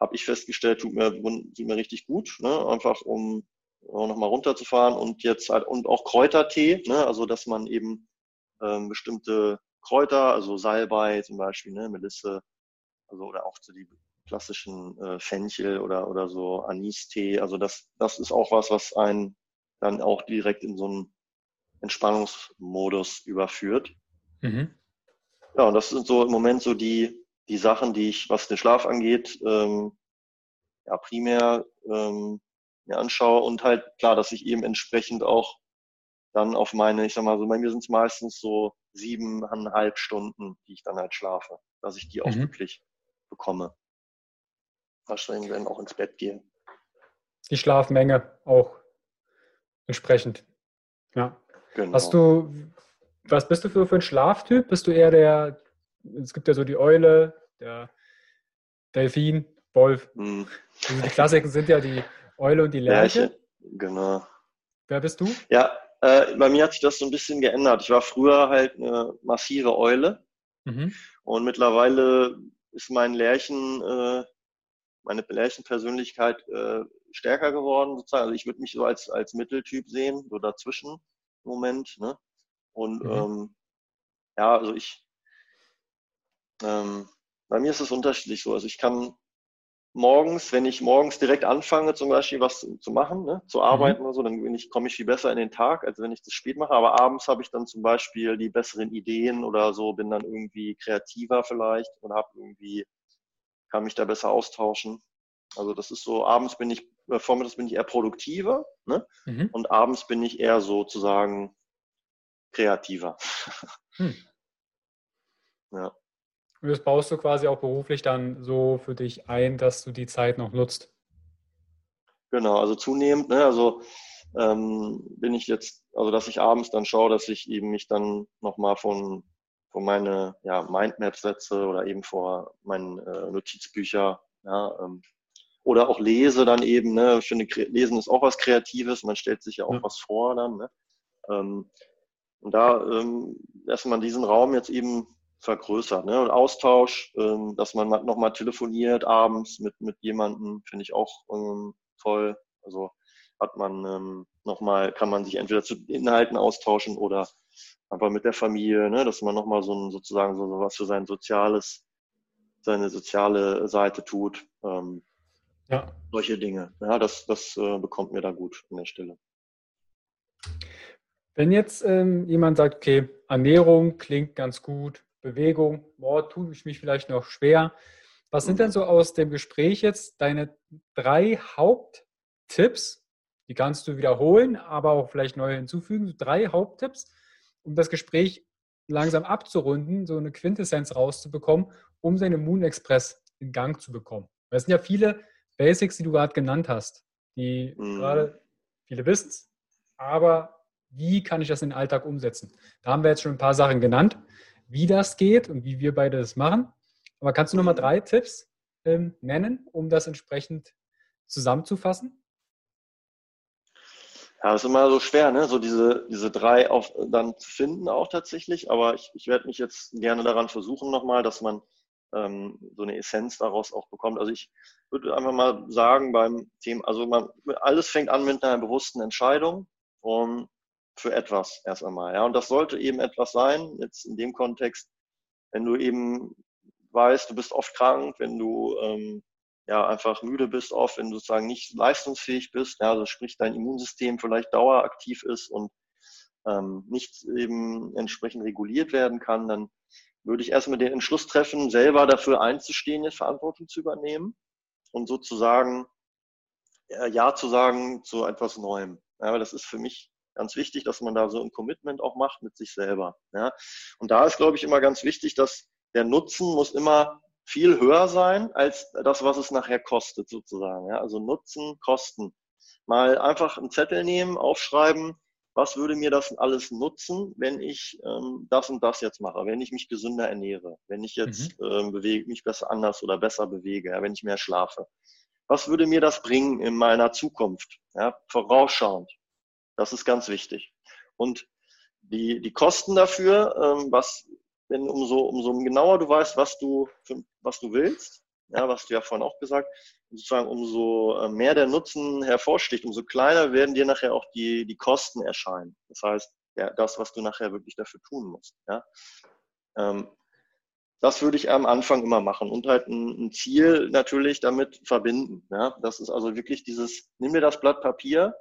Habe ich festgestellt, tut mir, tut mir richtig gut, ne? einfach um nochmal runterzufahren und jetzt halt, und auch Kräutertee, ne? also dass man eben ähm, bestimmte Kräuter, also Salbei zum Beispiel, ne, Melisse, also oder auch zu die klassischen äh, Fenchel oder, oder so Anistee. Also das, das ist auch was, was einen dann auch direkt in so einen Entspannungsmodus überführt. Mhm. Ja, und das sind so im Moment so die, die Sachen, die ich, was den Schlaf angeht, ähm, ja, primär ähm, mir anschaue und halt klar, dass ich eben entsprechend auch dann auf meine, ich sag mal so, bei mir sind es meistens so siebeneinhalb Stunden, die ich dann halt schlafe, dass ich die auch mhm. wirklich bekomme. Wahrscheinlich, wenn auch ins Bett gehe. Die Schlafmenge auch entsprechend. Ja. Genau. Hast du, was bist du für, für ein Schlaftyp? Bist du eher der, es gibt ja so die Eule, der Delfin, Wolf. Mhm. Also die Klassiken sind ja die Eule und die Lerche. Lerche. Genau. Wer bist du? Ja, äh, bei mir hat sich das so ein bisschen geändert. Ich war früher halt eine massive Eule mhm. und mittlerweile ist mein Lärchen, äh, meine Lärchenpersönlichkeit äh, stärker geworden sozusagen. Also ich würde mich so als, als Mitteltyp sehen, so dazwischen im Moment. Ne? Und mhm. ähm, ja, also ich, ähm, bei mir ist es unterschiedlich so. Also ich kann morgens, wenn ich morgens direkt anfange, zum Beispiel was zu, machen, ne, zu arbeiten mhm. oder so, dann bin ich, komme ich viel besser in den Tag, als wenn ich das spät mache. Aber abends habe ich dann zum Beispiel die besseren Ideen oder so, bin dann irgendwie kreativer vielleicht und habe irgendwie, kann mich da besser austauschen. Also das ist so, abends bin ich, äh, vormittags bin ich eher produktiver ne? Mhm. und abends bin ich eher sozusagen kreativer. Hm. Ja. Das baust du quasi auch beruflich dann so für dich ein, dass du die Zeit noch nutzt. Genau, also zunehmend, ne, also ähm, bin ich jetzt, also dass ich abends dann schaue, dass ich eben mich dann nochmal von, von meine ja, Mindmaps setze oder eben vor meinen äh, Notizbücher, ja, ähm, oder auch lese dann eben, ne, ich finde, Lesen ist auch was Kreatives, man stellt sich ja auch ja. was vor dann, ne? Ähm, und da ähm, erstmal diesen Raum jetzt eben vergrößert. Ne? Und Austausch, ähm, dass man nochmal telefoniert abends mit, mit jemandem, finde ich auch ähm, toll. Also hat man ähm, nochmal, kann man sich entweder zu Inhalten austauschen oder einfach mit der Familie, ne? dass man nochmal so ein, sozusagen so, so was für sein soziales, seine soziale Seite tut. Ähm, ja. Solche Dinge. Ja, das, das äh, bekommt mir da gut an der Stelle. Wenn jetzt ähm, jemand sagt, okay, Ernährung klingt ganz gut, Bewegung, boah, tue ich mich vielleicht noch schwer. Was sind denn so aus dem Gespräch jetzt deine drei Haupttipps? Die kannst du wiederholen, aber auch vielleicht neu hinzufügen. Drei Haupttipps, um das Gespräch langsam abzurunden, so eine Quintessenz rauszubekommen, um seinen Moon Express in Gang zu bekommen. Das sind ja viele Basics, die du gerade genannt hast, die mhm. gerade viele wissen es, aber wie kann ich das in den Alltag umsetzen? Da haben wir jetzt schon ein paar Sachen genannt, wie das geht und wie wir beide das machen. Aber kannst du nochmal mhm. drei Tipps ähm, nennen, um das entsprechend zusammenzufassen? Ja, das ist immer so schwer, ne? so diese, diese drei auf, dann zu finden auch tatsächlich. Aber ich, ich werde mich jetzt gerne daran versuchen nochmal, dass man ähm, so eine Essenz daraus auch bekommt. Also ich würde einfach mal sagen beim Thema, also man, alles fängt an mit einer bewussten Entscheidung um, für etwas erst einmal. Ja? Und das sollte eben etwas sein, jetzt in dem Kontext, wenn du eben weißt, du bist oft krank, wenn du ähm, ja einfach müde bist oft, wenn du sozusagen nicht leistungsfähig bist, ja, also sprich dein Immunsystem vielleicht daueraktiv ist und ähm, nicht eben entsprechend reguliert werden kann, dann würde ich erstmal den Entschluss treffen, selber dafür einzustehen, jetzt Verantwortung zu übernehmen und sozusagen äh, Ja zu sagen zu etwas Neuem. Ja, aber das ist für mich ganz wichtig, dass man da so ein Commitment auch macht mit sich selber. Ja. Und da ist, glaube ich, immer ganz wichtig, dass der Nutzen muss immer viel höher sein als das, was es nachher kostet, sozusagen. Ja? Also Nutzen, Kosten. Mal einfach einen Zettel nehmen, aufschreiben, was würde mir das alles nutzen, wenn ich ähm, das und das jetzt mache, wenn ich mich gesünder ernähre, wenn ich jetzt mhm. ähm, bewege, mich besser anders oder besser bewege, ja, wenn ich mehr schlafe. Was würde mir das bringen in meiner Zukunft? Ja, vorausschauend. Das ist ganz wichtig. Und die, die Kosten dafür, ähm, was wenn umso, umso genauer du weißt, was du, was du willst, ja, was du ja vorhin auch gesagt, sozusagen umso äh, mehr der Nutzen hervorsticht, umso kleiner werden dir nachher auch die, die Kosten erscheinen. Das heißt, ja, das, was du nachher wirklich dafür tun musst. Ja. Ähm, das würde ich am Anfang immer machen und halt ein, ein, Ziel natürlich damit verbinden. Ja. Das ist also wirklich dieses, nimm dir das Blatt Papier,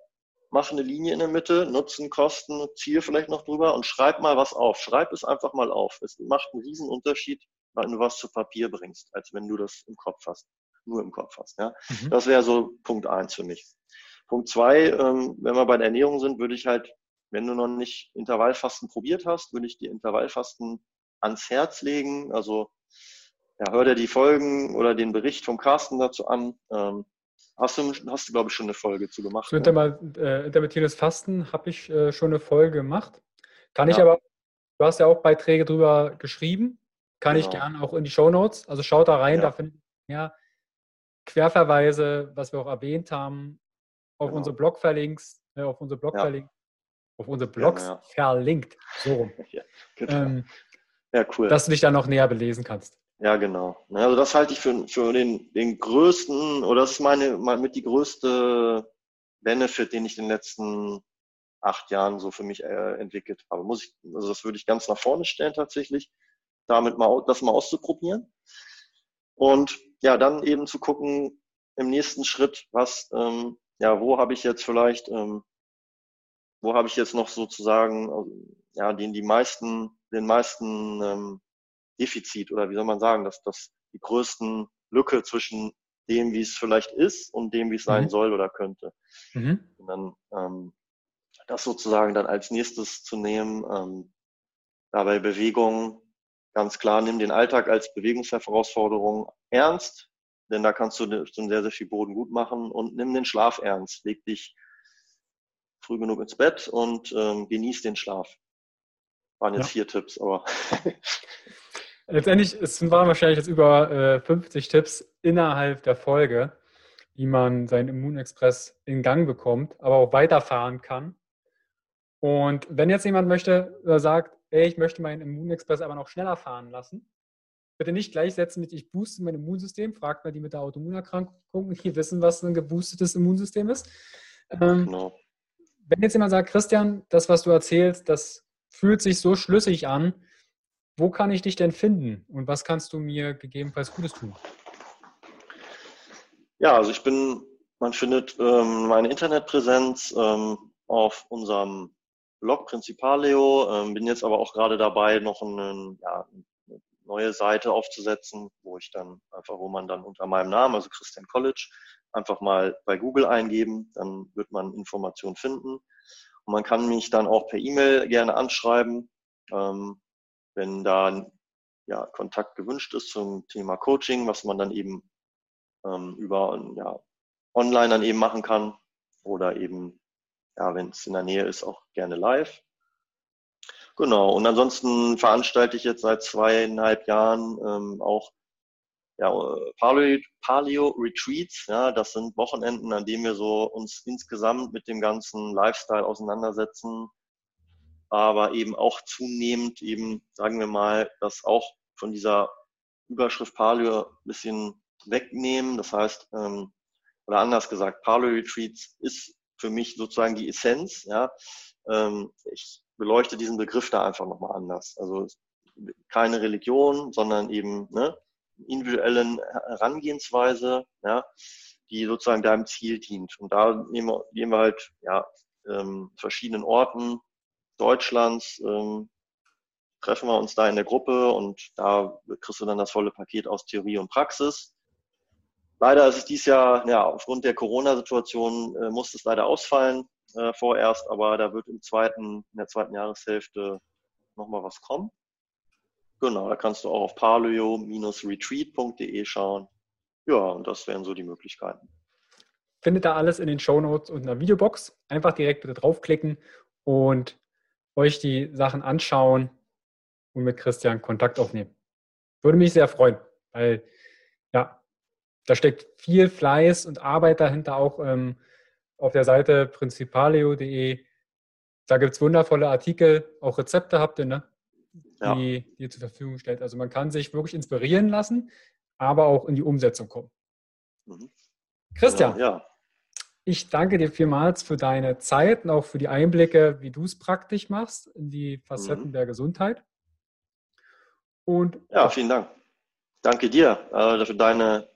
mach eine Linie in der Mitte, Nutzen, Kosten, Ziel vielleicht noch drüber und schreib mal was auf. Schreib es einfach mal auf. Es macht einen riesen Unterschied, wenn du was zu Papier bringst, als wenn du das im Kopf hast, nur im Kopf hast. Ja? Mhm. Das wäre so Punkt eins für mich. Punkt zwei, ähm, wenn wir bei der Ernährung sind, würde ich halt, wenn du noch nicht Intervallfasten probiert hast, würde ich dir Intervallfasten ans Herz legen. Also ja, hör dir die Folgen oder den Bericht vom Carsten dazu an. Ähm, Hast du, hast du glaube ich, schon eine Folge zu gemacht? Zu ne? äh, intermittierendes Fasten habe ich äh, schon eine Folge gemacht. Kann ja. ich aber, du hast ja auch Beiträge drüber geschrieben, kann genau. ich gerne auch in die Show Notes. Also schaut da rein, ja. da findet ihr ja Querverweise, was wir auch erwähnt haben, auf genau. unsere Blog verlinkt, äh, auf unsere Blog ja. verlinkt, auf unsere Blogs ja, verlinkt, so rum. genau. ähm, ja, cool. Dass du dich da noch näher belesen kannst. Ja, genau. Also das halte ich für, für den, den größten, oder das ist meine, meine mit die größte Benefit, den ich in den letzten acht Jahren so für mich äh, entwickelt habe. Muss ich, also das würde ich ganz nach vorne stellen tatsächlich, damit mal das mal auszuprobieren. Und ja, dann eben zu gucken im nächsten Schritt, was, ähm, ja, wo habe ich jetzt vielleicht, ähm, wo habe ich jetzt noch sozusagen, also, ja, den die meisten, den meisten ähm, Defizit oder wie soll man sagen, dass das die größten Lücke zwischen dem, wie es vielleicht ist und dem, wie es sein mhm. soll oder könnte. Mhm. Und dann ähm, das sozusagen dann als nächstes zu nehmen, ähm, dabei Bewegung, ganz klar, nimm den Alltag als Bewegungsherausforderung ernst, denn da kannst du schon sehr, sehr viel Boden gut machen und nimm den Schlaf ernst. Leg dich früh genug ins Bett und ähm, genieß den Schlaf. Waren jetzt ja. vier Tipps, aber Letztendlich, es waren wahrscheinlich jetzt über äh, 50 Tipps innerhalb der Folge, wie man seinen Immunexpress in Gang bekommt, aber auch weiterfahren kann. Und wenn jetzt jemand möchte oder sagt, ey, ich möchte meinen Immunexpress aber noch schneller fahren lassen, bitte nicht gleichsetzen mit ich booste mein Immunsystem, fragt mal die mit der Autoimmunerkrankung, die wissen, was ein geboostetes Immunsystem ist. Ähm, genau. Wenn jetzt jemand sagt, Christian, das, was du erzählst, das fühlt sich so schlüssig an, wo kann ich dich denn finden und was kannst du mir gegebenenfalls Gutes tun? Ja, also ich bin, man findet ähm, meine Internetpräsenz ähm, auf unserem Blog Principaleo, ähm, bin jetzt aber auch gerade dabei, noch einen, ja, eine neue Seite aufzusetzen, wo ich dann einfach, wo man dann unter meinem Namen, also Christian College, einfach mal bei Google eingeben, dann wird man Informationen finden. Und man kann mich dann auch per E-Mail gerne anschreiben, ähm, wenn da ja, Kontakt gewünscht ist zum Thema Coaching, was man dann eben ähm, über ja, online dann eben machen kann oder eben, ja, wenn es in der Nähe ist, auch gerne live. Genau, und ansonsten veranstalte ich jetzt seit zweieinhalb Jahren ähm, auch ja, Paleo, Retreats. Ja, das sind Wochenenden, an denen wir so uns insgesamt mit dem ganzen Lifestyle auseinandersetzen, aber eben auch zunehmend eben, sagen wir mal, das auch von dieser Überschrift Paleo ein bisschen wegnehmen. Das heißt, ähm, oder anders gesagt, Paleo Retreats ist für mich sozusagen die Essenz. Ja, ähm, ich beleuchte diesen Begriff da einfach nochmal anders. Also keine Religion, sondern eben ne, individuellen Herangehensweise, ja, die sozusagen deinem Ziel dient. Und da nehmen wir, nehmen wir halt ja, ähm, verschiedenen Orten Deutschlands, ähm, treffen wir uns da in der Gruppe und da kriegst du dann das volle Paket aus Theorie und Praxis. Leider ist es dieses Jahr, ja, aufgrund der Corona-Situation äh, musste es leider ausfallen äh, vorerst, aber da wird im zweiten, in der zweiten Jahreshälfte nochmal was kommen. Genau, da kannst du auch auf paleo-retreat.de schauen. Ja, und das wären so die Möglichkeiten. Findet da alles in den Show Notes und in der Videobox. Einfach direkt bitte draufklicken und euch die Sachen anschauen und mit Christian Kontakt aufnehmen. Würde mich sehr freuen, weil ja, da steckt viel Fleiß und Arbeit dahinter, auch ähm, auf der Seite principaleo.de. Da gibt es wundervolle Artikel, auch Rezepte habt ihr, ne? ja. die, die ihr zur Verfügung stellt. Also man kann sich wirklich inspirieren lassen, aber auch in die Umsetzung kommen. Mhm. Christian, ja, ja. Ich danke dir vielmals für deine Zeit und auch für die Einblicke, wie du es praktisch machst in die Facetten mhm. der Gesundheit. Und ja, vielen Dank. Danke dir äh, für deine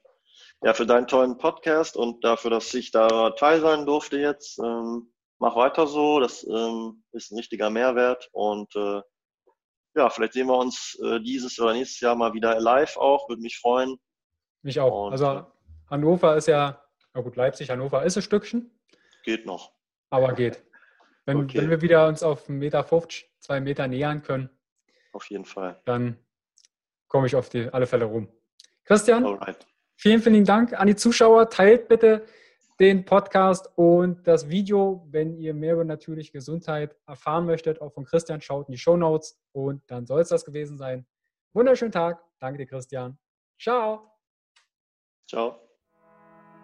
ja, für deinen tollen Podcast und dafür, dass ich da teil sein durfte jetzt. Ähm, mach weiter so, das ähm, ist ein richtiger Mehrwert und äh, ja, vielleicht sehen wir uns äh, dieses oder nächstes Jahr mal wieder live auch, würde mich freuen. Mich auch. Und, also Hannover ist ja, na gut, Leipzig, Hannover ist ein Stückchen. Geht noch. Aber geht. Wenn, okay. wenn wir wieder uns auf 1,50 Meter, 50, zwei Meter nähern können. Auf jeden Fall. Dann komme ich auf die alle Fälle rum. Christian, Alright. vielen, vielen Dank an die Zuschauer. Teilt bitte den Podcast und das Video, wenn ihr mehr über natürliche Gesundheit erfahren möchtet, auch von Christian, schaut in die Show Notes und dann soll es das gewesen sein. Wunderschönen Tag. Danke dir, Christian. Ciao. Ciao.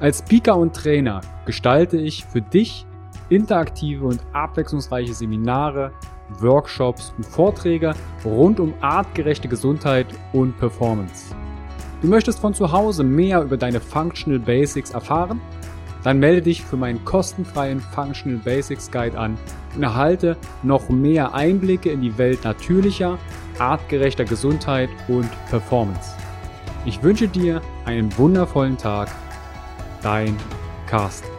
Als Speaker und Trainer gestalte ich für dich interaktive und abwechslungsreiche Seminare, Workshops und Vorträge rund um artgerechte Gesundheit und Performance. Du möchtest von zu Hause mehr über deine Functional Basics erfahren? Dann melde dich für meinen kostenfreien Functional Basics Guide an und erhalte noch mehr Einblicke in die Welt natürlicher, artgerechter Gesundheit und Performance. Ich wünsche dir einen wundervollen Tag. Dein Carsten.